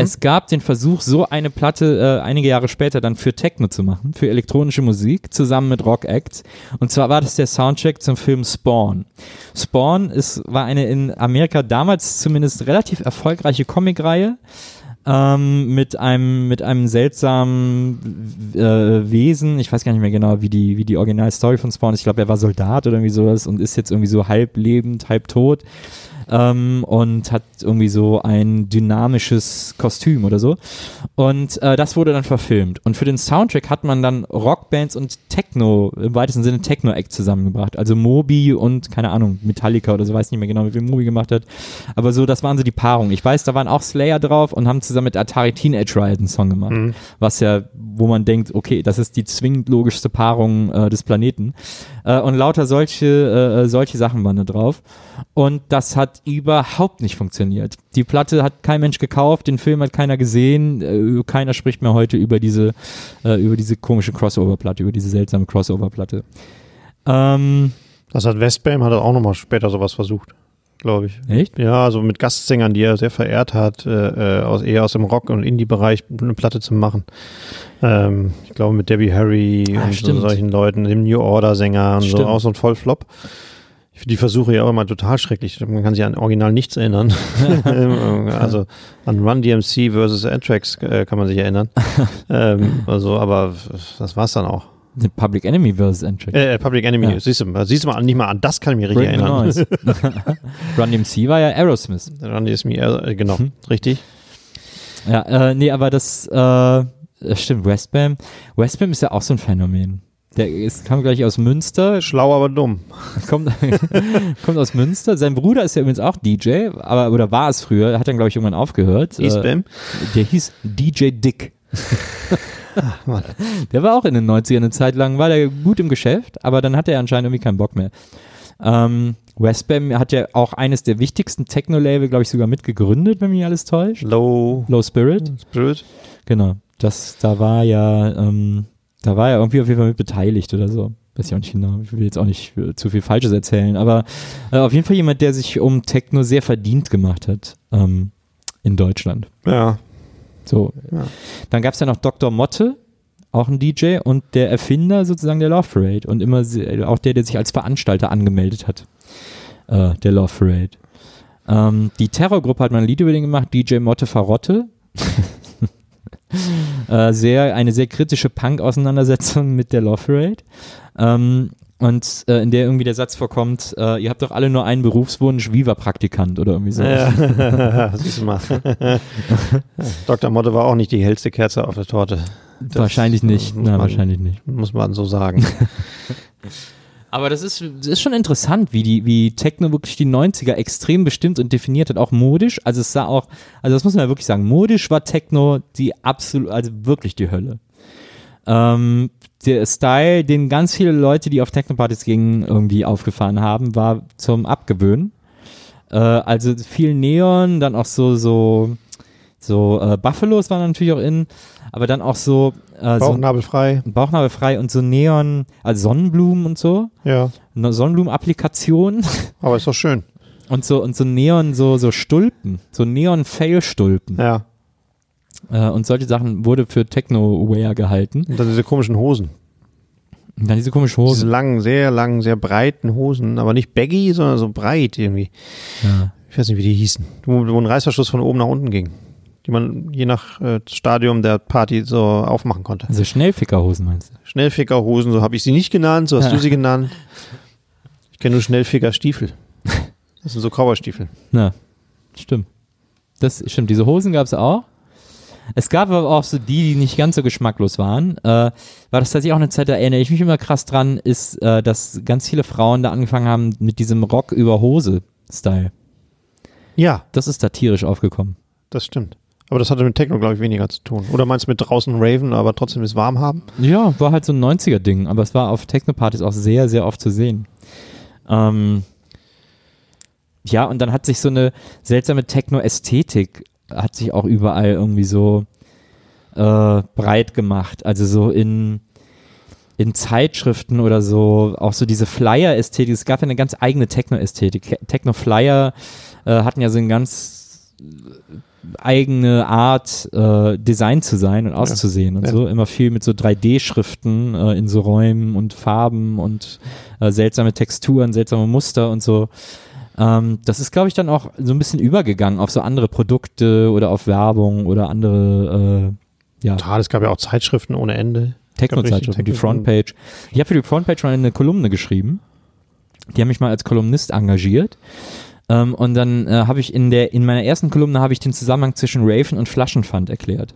Es gab den Versuch, so eine Platte äh, einige Jahre später dann für Techno zu machen, für elektronische Musik, zusammen mit Rock Acts. Und zwar war das der Soundtrack zum Film Spawn. Spawn ist, war eine in Amerika damals zumindest relativ erfolgreiche Comicreihe ähm, mit einem mit einem seltsamen äh, Wesen. Ich weiß gar nicht mehr genau, wie die wie die Originalstory von Spawn ist. Ich glaube, er war Soldat oder irgendwie sowas und ist jetzt irgendwie so halb lebend, halb tot ähm, und hat irgendwie so ein dynamisches Kostüm oder so. Und äh, das wurde dann verfilmt. Und für den Soundtrack hat man dann Rockbands und Techno, im weitesten Sinne Techno-Act zusammengebracht. Also Moby und, keine Ahnung, Metallica oder so, weiß nicht mehr genau, wie viel Moby gemacht hat. Aber so, das waren so die Paarungen. Ich weiß, da waren auch Slayer drauf und haben zusammen mit Atari Teenage Riot einen Song gemacht. Was ja, wo man denkt, okay, das ist die zwingend logischste Paarung äh, des Planeten. Äh, und lauter solche, äh, solche Sachen waren da drauf. Und das hat überhaupt nicht funktioniert. Die Platte hat kein Mensch gekauft, den Film hat keiner gesehen, äh, keiner spricht mehr heute über diese, äh, über diese komische Crossover-Platte, über diese seltsame Crossover-Platte. Ähm, Das hat Westbam hat auch nochmal später sowas versucht, glaube ich. echt? Ja, also mit Gastsängern, die er sehr verehrt hat, äh, äh, aus, eher aus dem Rock- und Indie-Bereich eine Platte zu machen. Ähm, ich glaube mit Debbie Harry Ah, und so, solchen Leuten, dem New Order-Sänger und so, Stimmt. auch so ein Vollflop. Ich finde die Versuche ja auch immer total schrecklich. Man kann sich an original nichts erinnern. also an Run DMC versus Anthrax äh, kann man sich erinnern. ähm, also, aber das war's dann auch. The Public Enemy vs. Anthrax. Äh, Public Enemy, Ja. siehst du, siehst du mal, nicht mal an das kann ich mich richtig Bring erinnern. Run DMC war ja Aerosmith. Run DMC, äh, genau, Mhm. richtig. Ja, äh, nee, aber das, äh, das stimmt, Westbam. Westbam ist ja auch so ein Phänomen. Der ist, kam gleich aus Münster, Schlau, aber dumm. kommt, kommt aus Münster. Sein Bruder ist ja übrigens auch DJ, aber oder war es früher, hat dann glaube ich irgendwann aufgehört. Äh, E-Spam. der hieß DJ Dick. Mann. der war auch in den 90ern eine Zeit lang, war der gut im Geschäft, aber dann hatte er anscheinend irgendwie keinen Bock mehr. Ähm, Westbam hat ja auch eines der wichtigsten Techno-Label, glaube ich, sogar mitgegründet, wenn mich alles täuscht. Low Low Spirit. Spirit. Genau. Das, da war ja, ähm, da war er irgendwie auf jeden Fall mit beteiligt oder so. weiß ich auch nicht genau, ich will jetzt auch nicht äh, zu viel Falsches erzählen, aber äh, auf jeden Fall jemand, der sich um Techno sehr verdient gemacht hat ähm, in Deutschland. Ja. So. Ja. Dann gab es ja noch Dr. Motte, auch ein DJ und der Erfinder sozusagen der Love Parade und immer se- auch der, der sich als Veranstalter angemeldet hat, äh, der Love Parade. Ähm, die Terrorgruppe hat mal ein Lied über den gemacht, DJ Motte Farotte. äh, sehr, eine sehr kritische Punk-Auseinandersetzung mit der Love Parade. Ähm, und äh, in der irgendwie der Satz vorkommt, äh, ihr habt doch alle nur einen Berufswunsch, Viva-Praktikant oder irgendwie so. ja. Siehst du mal. Dr. Motte war auch nicht die hellste Kerze auf der Torte. Das wahrscheinlich nicht. Na, man- wahrscheinlich nicht. Muss man so sagen. Aber das ist, das ist schon interessant, wie die, wie Techno wirklich die 90er extrem bestimmt und definiert hat, auch modisch. Also es sah auch, also das muss man ja wirklich sagen, modisch war Techno die absolut, also wirklich die Hölle. Ähm, der Style, den ganz viele Leute, die auf Techno-Partys gingen, irgendwie aufgefahren haben, war zum Abgewöhnen. Äh, also viel Neon, dann auch so, so, so äh, Buffalos waren natürlich auch in, aber dann auch so, äh, so Bauchnabelfrei. Bauchnabelfrei und so Neon, also Sonnenblumen und so, Ja. eine Sonnenblumen-Applikation Aber ist doch schön. und so und so Neon, so, so Stulpen, so Neon-Fail-Stulpen. Ja. Äh, und solche Sachen wurde für Techno-Wear gehalten. Und dann diese komischen Hosen. Und dann diese komische Diese Hose. langen, sehr langen, sehr breiten Hosen. Aber nicht baggy, sondern so breit irgendwie. Ja. Ich weiß nicht, wie die hießen. Wo, wo ein Reißverschluss von oben nach unten ging. Die man je nach äh, Stadium der Party so aufmachen konnte. Also Schnellfickerhosen meinst du? Schnellfickerhosen, so habe ich sie nicht genannt, so hast du sie genannt. Ich kenne nur Schnellfickerstiefel. Das sind so Cowboystiefel. Na, stimmt. Das stimmt. Diese Hosen gab es auch. Es gab aber auch so die, die nicht ganz so geschmacklos waren. Äh, war das tatsächlich auch eine Zeit, da erinnere ich mich immer krass dran, ist, äh, dass ganz viele Frauen da angefangen haben mit diesem Rock über Hose-Style. Ja, Das ist da tierisch aufgekommen. das stimmt. Aber das hatte mit Techno, glaube ich, weniger zu tun. Oder meinst du mit draußen Raven, aber trotzdem es warm haben? Ja, war halt so ein 90er-Ding, aber es war auf Techno-Partys auch sehr, sehr oft zu sehen. Ähm, ja, und dann hat sich so eine seltsame Techno-Ästhetik hat sich auch überall irgendwie so äh, breit gemacht. Also so in, in Zeitschriften oder so, auch so diese Flyer-Ästhetik. Es gab ja eine ganz eigene Techno-Ästhetik. Techno-Flyer äh, hatten ja so eine ganz eigene Art, äh, Design zu sein und auszusehen und Ja. so. Immer viel mit so 3D-Schriften äh, in so Räumen und Farben und äh, seltsame Texturen, seltsame Muster und so. Ähm, das ist, glaube ich, dann auch so ein bisschen übergegangen auf so andere Produkte oder auf Werbung oder andere äh, ja, Total, es gab ja auch Zeitschriften ohne Ende. Techno-Zeitschriften, die Frontpage. Ich habe für die Frontpage mal eine Kolumne geschrieben. Die haben mich mal als Kolumnist engagiert. Ähm, und dann äh, habe ich in der in meiner ersten Kolumne habe ich den Zusammenhang zwischen Raven und Flaschenpfand erklärt.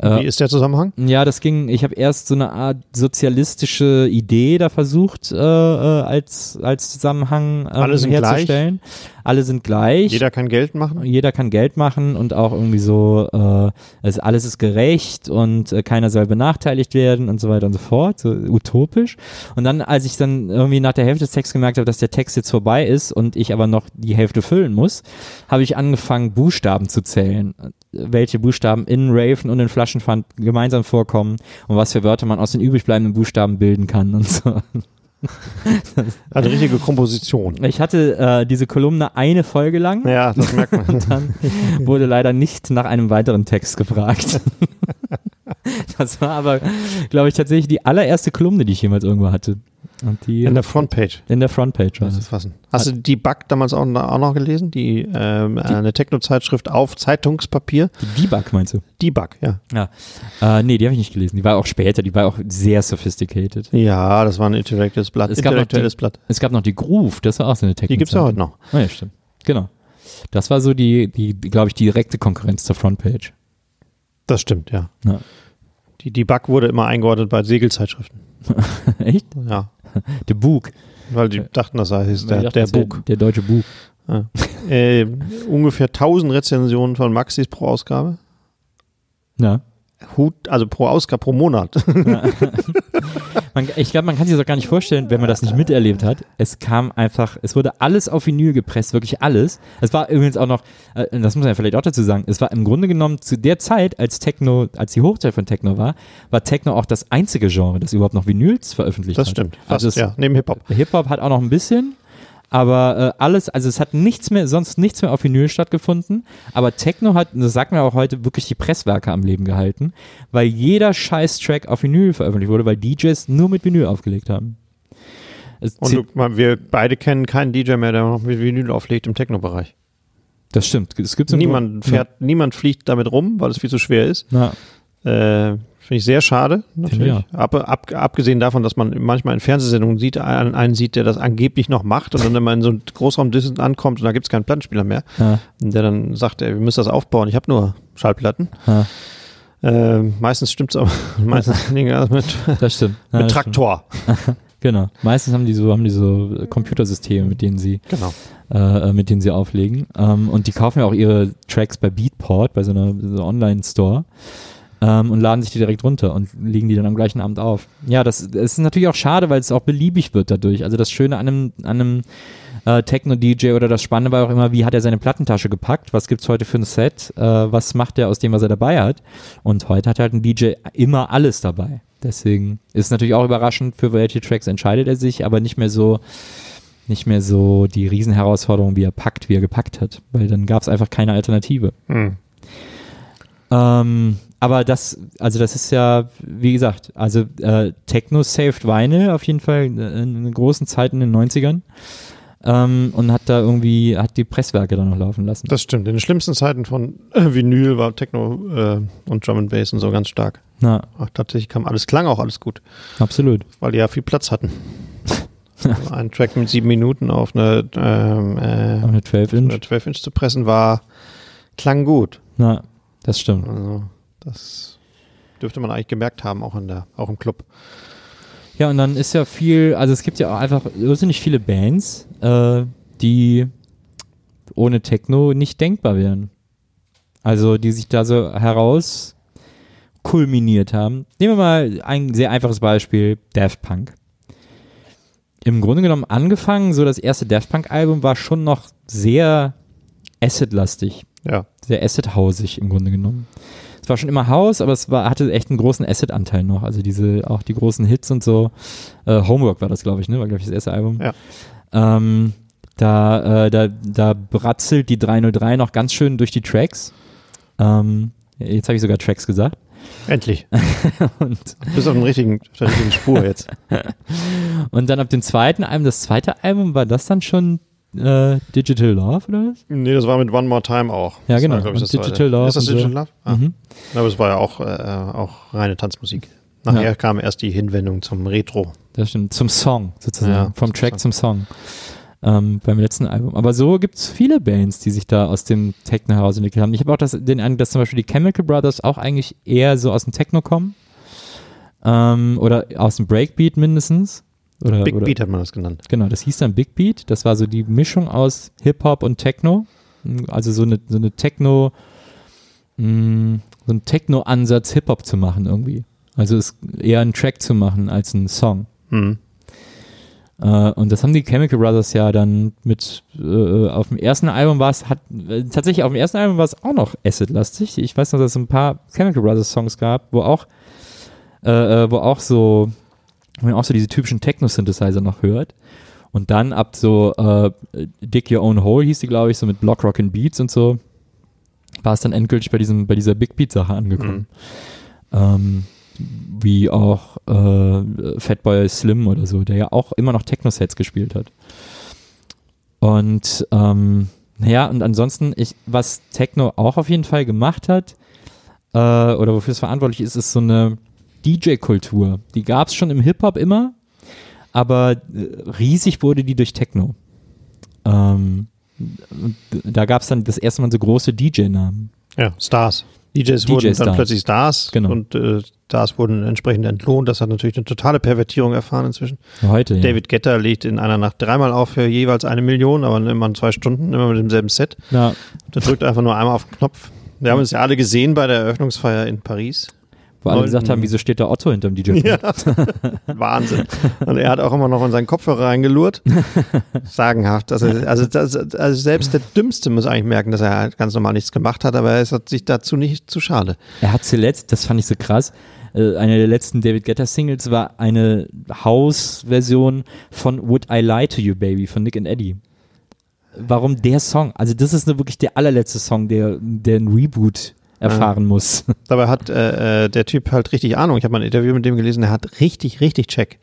Wie Äh, ist der Zusammenhang? ja, das ging, ich habe erst so eine Art sozialistische Idee da versucht, äh, äh, als, als Zusammenhang ähm, Alle sind herzustellen. Alle sind gleich. Jeder kann Geld machen. Jeder kann Geld machen und auch irgendwie so, äh, es, alles ist gerecht und äh, keiner soll benachteiligt werden und so weiter und so fort, so utopisch. Und dann, als ich dann irgendwie nach der Hälfte des Texts gemerkt habe, dass der Text jetzt vorbei ist und ich aber noch die Hälfte füllen muss, habe ich angefangen, Buchstaben zu zählen. Welche Buchstaben in Raven und in Flaschenpfand gemeinsam vorkommen und was für Wörter man aus den übrig bleibenden Buchstaben bilden kann und so. Also richtige Komposition. Ich hatte äh, diese Kolumne eine Folge lang. Ja, das merkt man. Und dann wurde leider nicht nach einem weiteren Text gefragt. Das war aber, glaube ich, tatsächlich die allererste Kolumne, die ich jemals irgendwo hatte. Die In der Frontpage. in der Frontpage war Das fassen. Hast du die Bug damals auch, auch noch gelesen? Die, ähm, eine Techno-Zeitschrift auf Zeitungspapier? Die Debug meinst du? Debug, ja. Ja. Äh, nee, die habe ich nicht gelesen. Die war auch später, die war auch sehr sophisticated. Ja, das war ein intellektuelles Blatt. Es gab noch intellektuelles Blatt. Es gab noch die Groove, das war auch so eine Technik. Die gibt's ja heute noch. Oh ja, stimmt. Genau. Das war so die, die, die glaube ich, die direkte Konkurrenz zur Frontpage. Das stimmt, ja. Ja. Die Debug wurde immer eingeordnet bei Segelzeitschriften. Echt? Ja. Der Bug. Weil die dachten, das heißt der, Ich dachte, der Bug. Der deutsche Bug. Äh, ungefähr 1000 Rezensionen von Maxis pro Ausgabe. Ja. Hut, also pro Ausgabe, pro Monat. Man, ich glaube, man kann sich das auch gar nicht vorstellen, wenn man das nicht miterlebt hat. Es kam einfach, es wurde alles auf Vinyl gepresst, wirklich alles. Es war übrigens auch noch, äh, das muss man ja vielleicht auch dazu sagen, es war im Grunde genommen zu der Zeit, als Techno, als die Hochzeit von Techno war, war Techno auch das einzige Genre, das überhaupt noch Vinyls veröffentlicht Das hat. stimmt. Fast, Also es, ja, neben Hip-Hop. Hip-Hop hat auch noch ein bisschen, aber äh, alles, also es hat nichts mehr, sonst nichts mehr auf Vinyl stattgefunden. Aber Techno hat, das sagt man auch heute, wirklich die Presswerke am Leben gehalten, weil jeder Scheiß-Track auf Vinyl veröffentlicht wurde, weil DJs nur mit Vinyl aufgelegt haben. Es Und du, man, wir beide kennen keinen DJ mehr, der noch mit Vinyl auflegt im Techno-Bereich. das stimmt. Es gibt Niemand fährt, niemand fliegt damit rum, weil es viel zu schwer ist. Na, Äh, Finde ich sehr schade, natürlich. ich Ab, ab, abgesehen davon, dass man manchmal in Fernsehsendungen sieht, einen, einen sieht, der das angeblich noch macht und dann wenn man in so einen Großraum ankommt und da gibt es keinen Plattenspieler mehr, ja, der dann sagt, ey, wir müssen das aufbauen, ich habe nur Schallplatten. ja, Äh, meistens stimmt's aber, meistens mit, das stimmt. Ja, mit Traktor. Stimmt. Genau. Meistens haben die so, haben die so Computersysteme, mit denen sie Genau. äh, mit denen sie auflegen. Ähm, und die kaufen ja auch ihre Tracks bei Beatport, bei so einer so Online-Store. Ähm, und laden sich die direkt runter und legen die dann am gleichen Abend auf. Ja, das, das ist natürlich auch schade, weil es auch beliebig wird dadurch. Also das Schöne an einem, an einem äh, Techno-DJ oder das Spannende war auch immer, wie hat er seine Plattentasche gepackt? Was gibt's heute für ein Set? Äh, was macht er aus dem, was er dabei hat? Und heute hat halt ein DJ immer alles dabei. Deswegen ist natürlich auch überraschend, für welche Tracks entscheidet er sich, aber nicht mehr so, nicht mehr so die Riesenherausforderung, wie er packt, wie er gepackt hat, weil dann gab es einfach keine Alternative. Hm. Ähm, aber das, also das ist ja, wie gesagt, also äh, Techno saved Vinyl auf jeden Fall in, in großen Zeiten in den 90ern ähm, und hat da irgendwie, hat die Presswerke dann noch laufen lassen. Das stimmt. In den schlimmsten Zeiten von äh, Vinyl war Techno äh, und Drum and Bass und so ganz stark. Na, Ach, tatsächlich kam alles, klang auch alles gut, absolut. weil die ja viel Platz hatten. Ein Track mit sieben Minuten auf eine, ähm, äh, eine 12 eine Inch. 12 Inch zu pressen war, klang gut. Na, das stimmt. Also das dürfte man eigentlich gemerkt haben, auch in der, auch im Club. Ja, und dann ist ja viel, also es gibt ja auch einfach irrsinnig viele Bands, äh, die ohne Techno nicht denkbar wären. Also die sich da so heraus kulminiert haben. Nehmen wir mal ein sehr einfaches Beispiel, Daft Punk. Im Grunde genommen angefangen, so das erste Daft Punk-Album war schon noch sehr acid-lastig Ja. sehr Acid-hausig im Grunde genommen. Es war schon immer Haus, aber es war, hatte echt einen großen Acid-Anteil noch. Also diese, auch die großen Hits und so. Äh, Homework war das, glaube ich, ne? War, glaube ich, das erste Album. Ja. Ähm, da, äh, da, da bratzelt die 303 noch ganz schön durch die Tracks. Ähm, jetzt habe ich sogar Tracks gesagt. Endlich. Und, Du bist auf, dem richtigen, auf der richtigen Spur jetzt. und dann ab dem zweiten Album, das zweite Album, war das dann schon äh, Digital Love oder was? Nee, das war mit One More Time auch. Ja, Das genau. War, glaub ich, das Digital. Love Ist das und so. Digital Love? Ah. Mhm. Aber es war ja auch, äh, auch reine Tanzmusik. Nachher Ja. kam erst die Hinwendung zum Retro. Das stimmt. Zum Song sozusagen. Ja, Vom zum Track Song. zum Song. Ähm, beim letzten Album. Aber so gibt es viele Bands, die sich da aus dem Techno heraus entwickelt haben. Ich habe auch das, den Eindruck, dass zum Beispiel die Chemical Brothers auch eigentlich eher so aus dem Techno kommen. Ähm, oder aus dem Breakbeat mindestens. Oder, Big oder, Beat hat man das genannt. Genau, das hieß dann Big Beat. Das war so die Mischung aus Hip-Hop und Techno. Also so eine, so eine Techno, mh, so ein Techno-Ansatz, Hip-Hop zu machen irgendwie. Also es eher einen Track zu machen als einen Song. Hm. Äh, und das haben die Chemical Brothers ja dann mit äh, auf dem ersten Album war es, hat äh, tatsächlich auf dem ersten Album war es auch noch Acid-lastig. Ich weiß noch, dass es ein paar Chemical Brothers Songs gab, wo auch, äh, wo auch so, man auch so diese typischen Techno-Synthesizer noch hört. Und dann ab so äh, Dig Your Own Hole hieß die, glaube ich, so mit Block Rock and Beats und so, war es dann endgültig bei diesem, bei dieser Big Beat-Sache angekommen. Ähm, wie auch äh, Fatboy Slim oder so, der ja auch immer noch Techno-Sets gespielt hat. Und ähm, naja, und ansonsten, ich, was Techno auch auf jeden Fall gemacht hat, äh, oder wofür es verantwortlich ist, ist so eine DJ-Kultur. Die gab es schon im Hip-Hop immer, aber äh, riesig wurde die durch Techno. Ähm, da gab es dann das erste Mal so große DJ-Namen. Ja, Stars. DJs wurden dann DJ-Stars. plötzlich Stars Genau. und äh, Stars wurden entsprechend entlohnt. Das hat natürlich eine totale Pervertierung erfahren inzwischen. Heute, ja. David Guetta legt in einer Nacht dreimal auf für jeweils eine Million, aber immer in zwei Stunden, immer mit demselben Set. Ja, Der drückt einfach nur einmal auf den Knopf. Wir haben es ja alle gesehen bei der Eröffnungsfeier in Paris. Wo alle gesagt haben, wieso steht da Otto hinterm DJ? Ja, Wahnsinn. Und er hat auch immer noch in seinen Kopfhörer reingelurrt. Sagenhaft. Also, also, das, also selbst der Dümmste muss eigentlich merken, dass er halt ganz normal nichts gemacht hat, aber er ist sich dazu nicht zu schade. Er hat zuletzt, das fand ich so krass, äh, eine der letzten David Guetta Singles war eine House-Version von Would I Lie to You Baby von Nick and Eddie. Warum der Song? Also das ist nur wirklich der allerletzte Song, der, der ein Reboot erfahren muss. Dabei hat äh, äh, der Typ halt richtig Ahnung. Ich habe mal ein Interview mit dem gelesen, der hat richtig, richtig Check.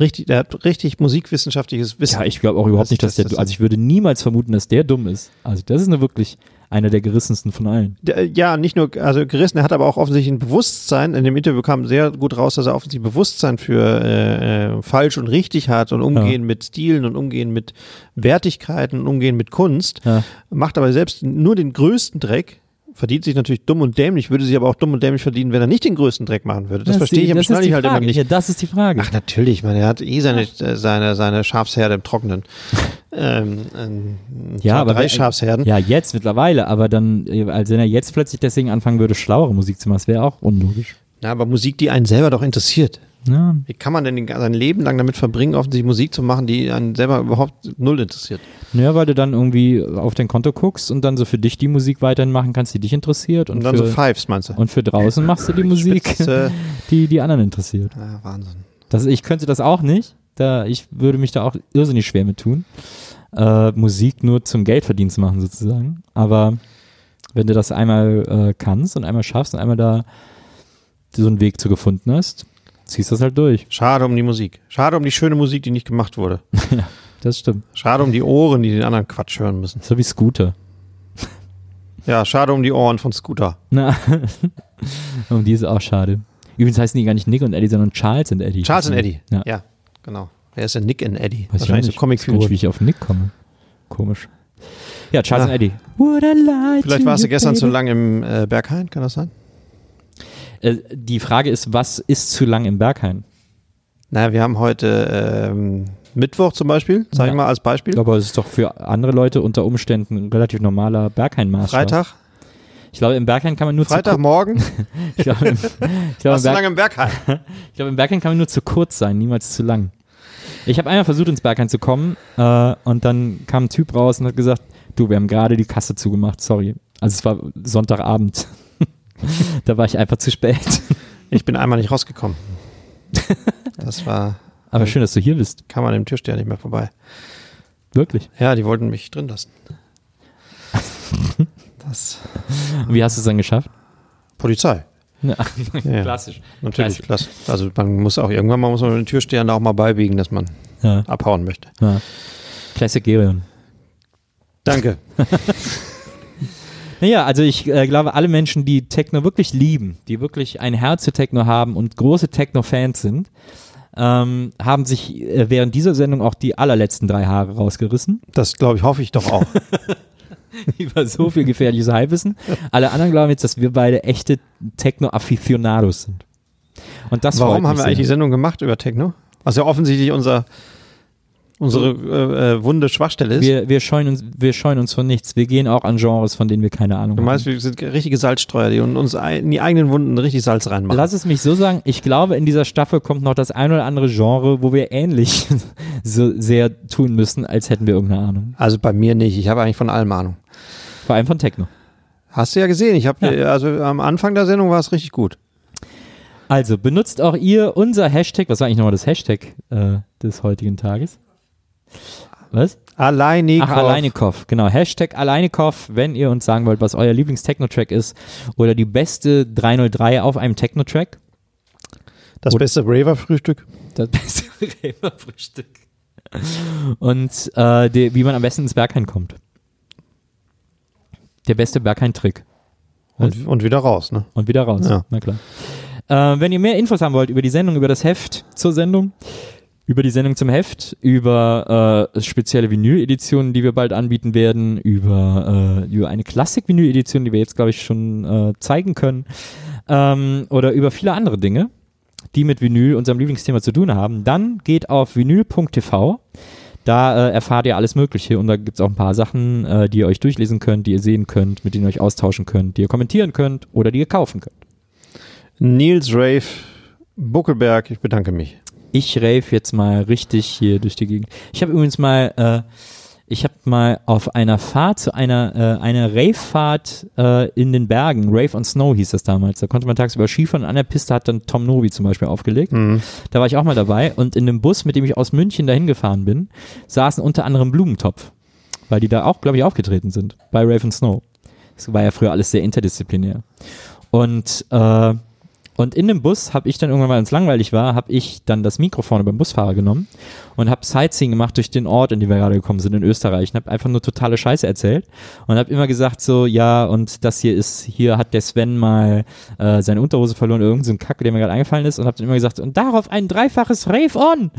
Richtig, der hat richtig musikwissenschaftliches Wissen. Ja, ich glaube auch überhaupt Also nicht, dass das- der, das- also ich würde niemals vermuten, dass der dumm ist. Also das ist nur wirklich einer der gerissensten von allen. Der, ja, nicht nur, also gerissen, er hat aber auch offensichtlich ein Bewusstsein. In dem Interview kam sehr gut raus, dass er offensichtlich Bewusstsein für äh, äh, falsch und richtig hat und Umgehen mit Stilen und Umgehen mit Wertigkeiten und Umgehen mit Kunst. Ja. Macht aber selbst nur den größten Dreck. Verdient sich natürlich dumm und dämlich, würde sich aber auch dumm und dämlich verdienen, wenn er nicht den größten Dreck machen würde. Das, verstehe ich am das ist Schnalli die halt immer nicht. Ja, das ist die Frage. Ach, natürlich, man, er hat eh seine, äh, seine, seine Schafsherde im Trockenen. ähm, ähm, Ja, aber drei Schafsherden. Ja, jetzt mittlerweile, aber dann, äh, als wenn er jetzt plötzlich deswegen anfangen würde, schlauere Musik zu machen, das wäre auch unlogisch. Ja, aber Musik, die einen selber doch interessiert. Ja, Wie kann man denn den, sein Leben lang damit verbringen, offensichtlich Musik zu machen, die einen selber überhaupt null interessiert? naja, weil du dann irgendwie auf dein Konto guckst und dann so für dich die Musik weiterhin machen kannst, die dich interessiert und, Und dann für, so Fives, meinst du? und für draußen machst du die Musik, Spitze. die die anderen interessiert. Ja, Wahnsinn. Das, ich könnte das auch nicht, da ich würde mich da auch irrsinnig schwer mit tun, äh, Musik nur zum Geldverdienen zu machen sozusagen. Aber wenn du das einmal äh, kannst und einmal schaffst und einmal da so einen Weg zu gefunden hast, ziehst das halt durch. Schade um die Musik. Schade um die schöne Musik, die nicht gemacht wurde. Das stimmt. Schade um die Ohren, die den anderen Quatsch hören müssen. So wie Scooter. Ja, schade um die Ohren von Scooter. Na, um die ist auch schade. Übrigens heißen die gar nicht Nick und Eddie, sondern Charles und Eddie. Charles und Eddie. Ja. Ja, genau. Wer ist denn Nick and Eddie? Weiß ich Wahrscheinlich nicht. so comic Ist komisch, wie ich auf Nick komme. Komisch. Ja, Charles Na. und Eddie. Vielleicht warst du gestern zu baby? lang im äh, Berghain, kann das sein? Äh, die Frage ist, was ist zu lang im Berghain? Na, wir haben heute ähm, Mittwoch zum Beispiel, sag Ja. ich mal als Beispiel. Aber es ist doch für andere Leute unter Umständen ein relativ normaler Berghain-Maßstab. Freitag. Ich glaube, im Berghain kann man nur Freitagmorgen. zu kurz. Ich glaube, im, ich, glaube, im Warst du Berg, lange im Berghain? ich glaube, im Berghain kann man nur zu kurz sein, niemals zu lang. Ich habe einmal versucht, ins Berghain zu kommen äh, und dann kam ein Typ raus und hat gesagt, du, wir haben gerade die Kasse zugemacht, sorry. Also es war Sonntagabend. Da war ich einfach zu spät. Ich bin einmal nicht rausgekommen. Das war, Aber schön, dass du hier bist. kam an dem Türsteher nicht mehr vorbei. Wirklich. Ja, die wollten mich drin lassen. Das Und wie hast du es dann geschafft? Polizei. Ja. Ja, Klassisch. Natürlich, klasse. Also man muss auch irgendwann mal muss man den Türstehern da auch mal beibiegen, dass man Ja. abhauen möchte. ja. Classic Gerion. Danke. Naja, also ich äh, glaube, alle Menschen, die Techno wirklich lieben, die wirklich ein Herz für Techno haben und große Techno-Fans sind, ähm, haben sich äh, während dieser Sendung auch die allerletzten drei Haare rausgerissen. Das glaube ich, hoffe ich doch auch. Über so viel gefährliches Halbwissen. Alle anderen glauben jetzt, dass wir beide echte Techno-Aficionados sind. Und das Warum haben wir eigentlich die. Sendung gemacht über Techno? Was ja offensichtlich unser, unsere äh, äh, wunde Schwachstelle ist. wir, wir, scheuen uns, wir scheuen uns von nichts. Wir gehen auch an Genres, von denen wir keine Ahnung du haben. meinst, wir sind richtige Salzstreuer, die uns in die eigenen Wunden richtig Salz reinmachen. Lass es mich so sagen, ich glaube, in dieser Staffel kommt noch das ein oder andere Genre, wo wir ähnlich so sehr tun müssen, als hätten wir irgendeine Ahnung. also bei mir nicht. Ich habe eigentlich von allem Ahnung. Vor allem von Techno. Hast du ja gesehen. Ich habe, Ja. also am Anfang der Sendung war es richtig gut. Also, benutzt auch ihr unser Hashtag, was war eigentlich nochmal das Hashtag äh, des heutigen Tages? Was? Alleinikov. Ach, Aleinikow, genau. Hashtag Aleinikow, wenn ihr uns sagen wollt, was euer Lieblings-Techno-Track ist oder die beste 303 auf einem Techno-Track. Das beste Braver-Frühstück. Das beste Rewe-Frühstück. Und äh, die, wie man am besten ins Berghain kommt. Der beste Berghain-Trick. Und, und wieder raus, ne? Und wieder raus. Ja. Na klar. Äh, wenn ihr mehr Infos haben wollt über die Sendung, über das Heft zur Sendung, über die Sendung zum Heft, über äh, spezielle Vinyl-Editionen, die wir bald anbieten werden, über, äh, über eine Klassik-Vinyl-Edition, die wir jetzt, glaube ich, schon äh, zeigen können, ähm, oder über viele andere Dinge, die mit Vinyl, unserem Lieblingsthema, zu tun haben, dann geht auf vinyl.tv. Da äh, erfahrt ihr alles Mögliche und da gibt es auch ein paar Sachen, äh, die ihr euch durchlesen könnt, die ihr sehen könnt, mit denen ihr euch austauschen könnt, die ihr kommentieren könnt oder die ihr kaufen könnt. Nils Rave Buckelberg, ich bedanke mich. Ich rave jetzt mal richtig hier durch die Gegend. Ich habe übrigens mal, äh, ich habe mal auf einer Fahrt zu einer, äh, einer Rave-Fahrt äh, in den Bergen, Rave on Snow hieß das damals. Da konnte man tagsüber Skifahren und an der Piste hat dann Tom Novi zum Beispiel aufgelegt. Mhm. Da war ich auch mal dabei und in dem Bus, mit dem ich aus München dahin gefahren bin, saßen unter anderem Blumentopf, weil die da auch, glaube ich, aufgetreten sind bei Rave on Snow. Das war ja früher alles sehr interdisziplinär. Und äh, und in dem Bus habe ich dann irgendwann, weil es langweilig war, habe ich dann das Mikrofon beim Busfahrer genommen und habe Sightseeing gemacht durch den Ort, in den wir gerade gekommen sind, in Österreich. Und habe einfach nur totale Scheiße erzählt und habe immer gesagt so, ja, und das hier ist, hier hat der Sven mal äh, seine Unterhose verloren, irgendein so ein Kack, der mir gerade eingefallen ist und habe dann immer gesagt, und darauf ein dreifaches Rave On.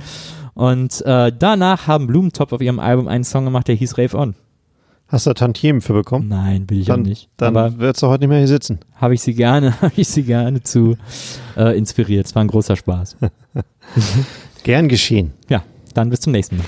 Und äh, danach haben Blumentopf auf ihrem Album einen Song gemacht, der hieß Rave On. Hast du Tantiemen für bekommen? Nein, will ich dann auch nicht. dann Aber wirst du heute nicht mehr hier sitzen. habe ich sie gerne, habe ich sie gerne zu äh, inspiriert. Es war ein großer Spaß. Gern geschehen. Ja, dann bis zum nächsten Mal.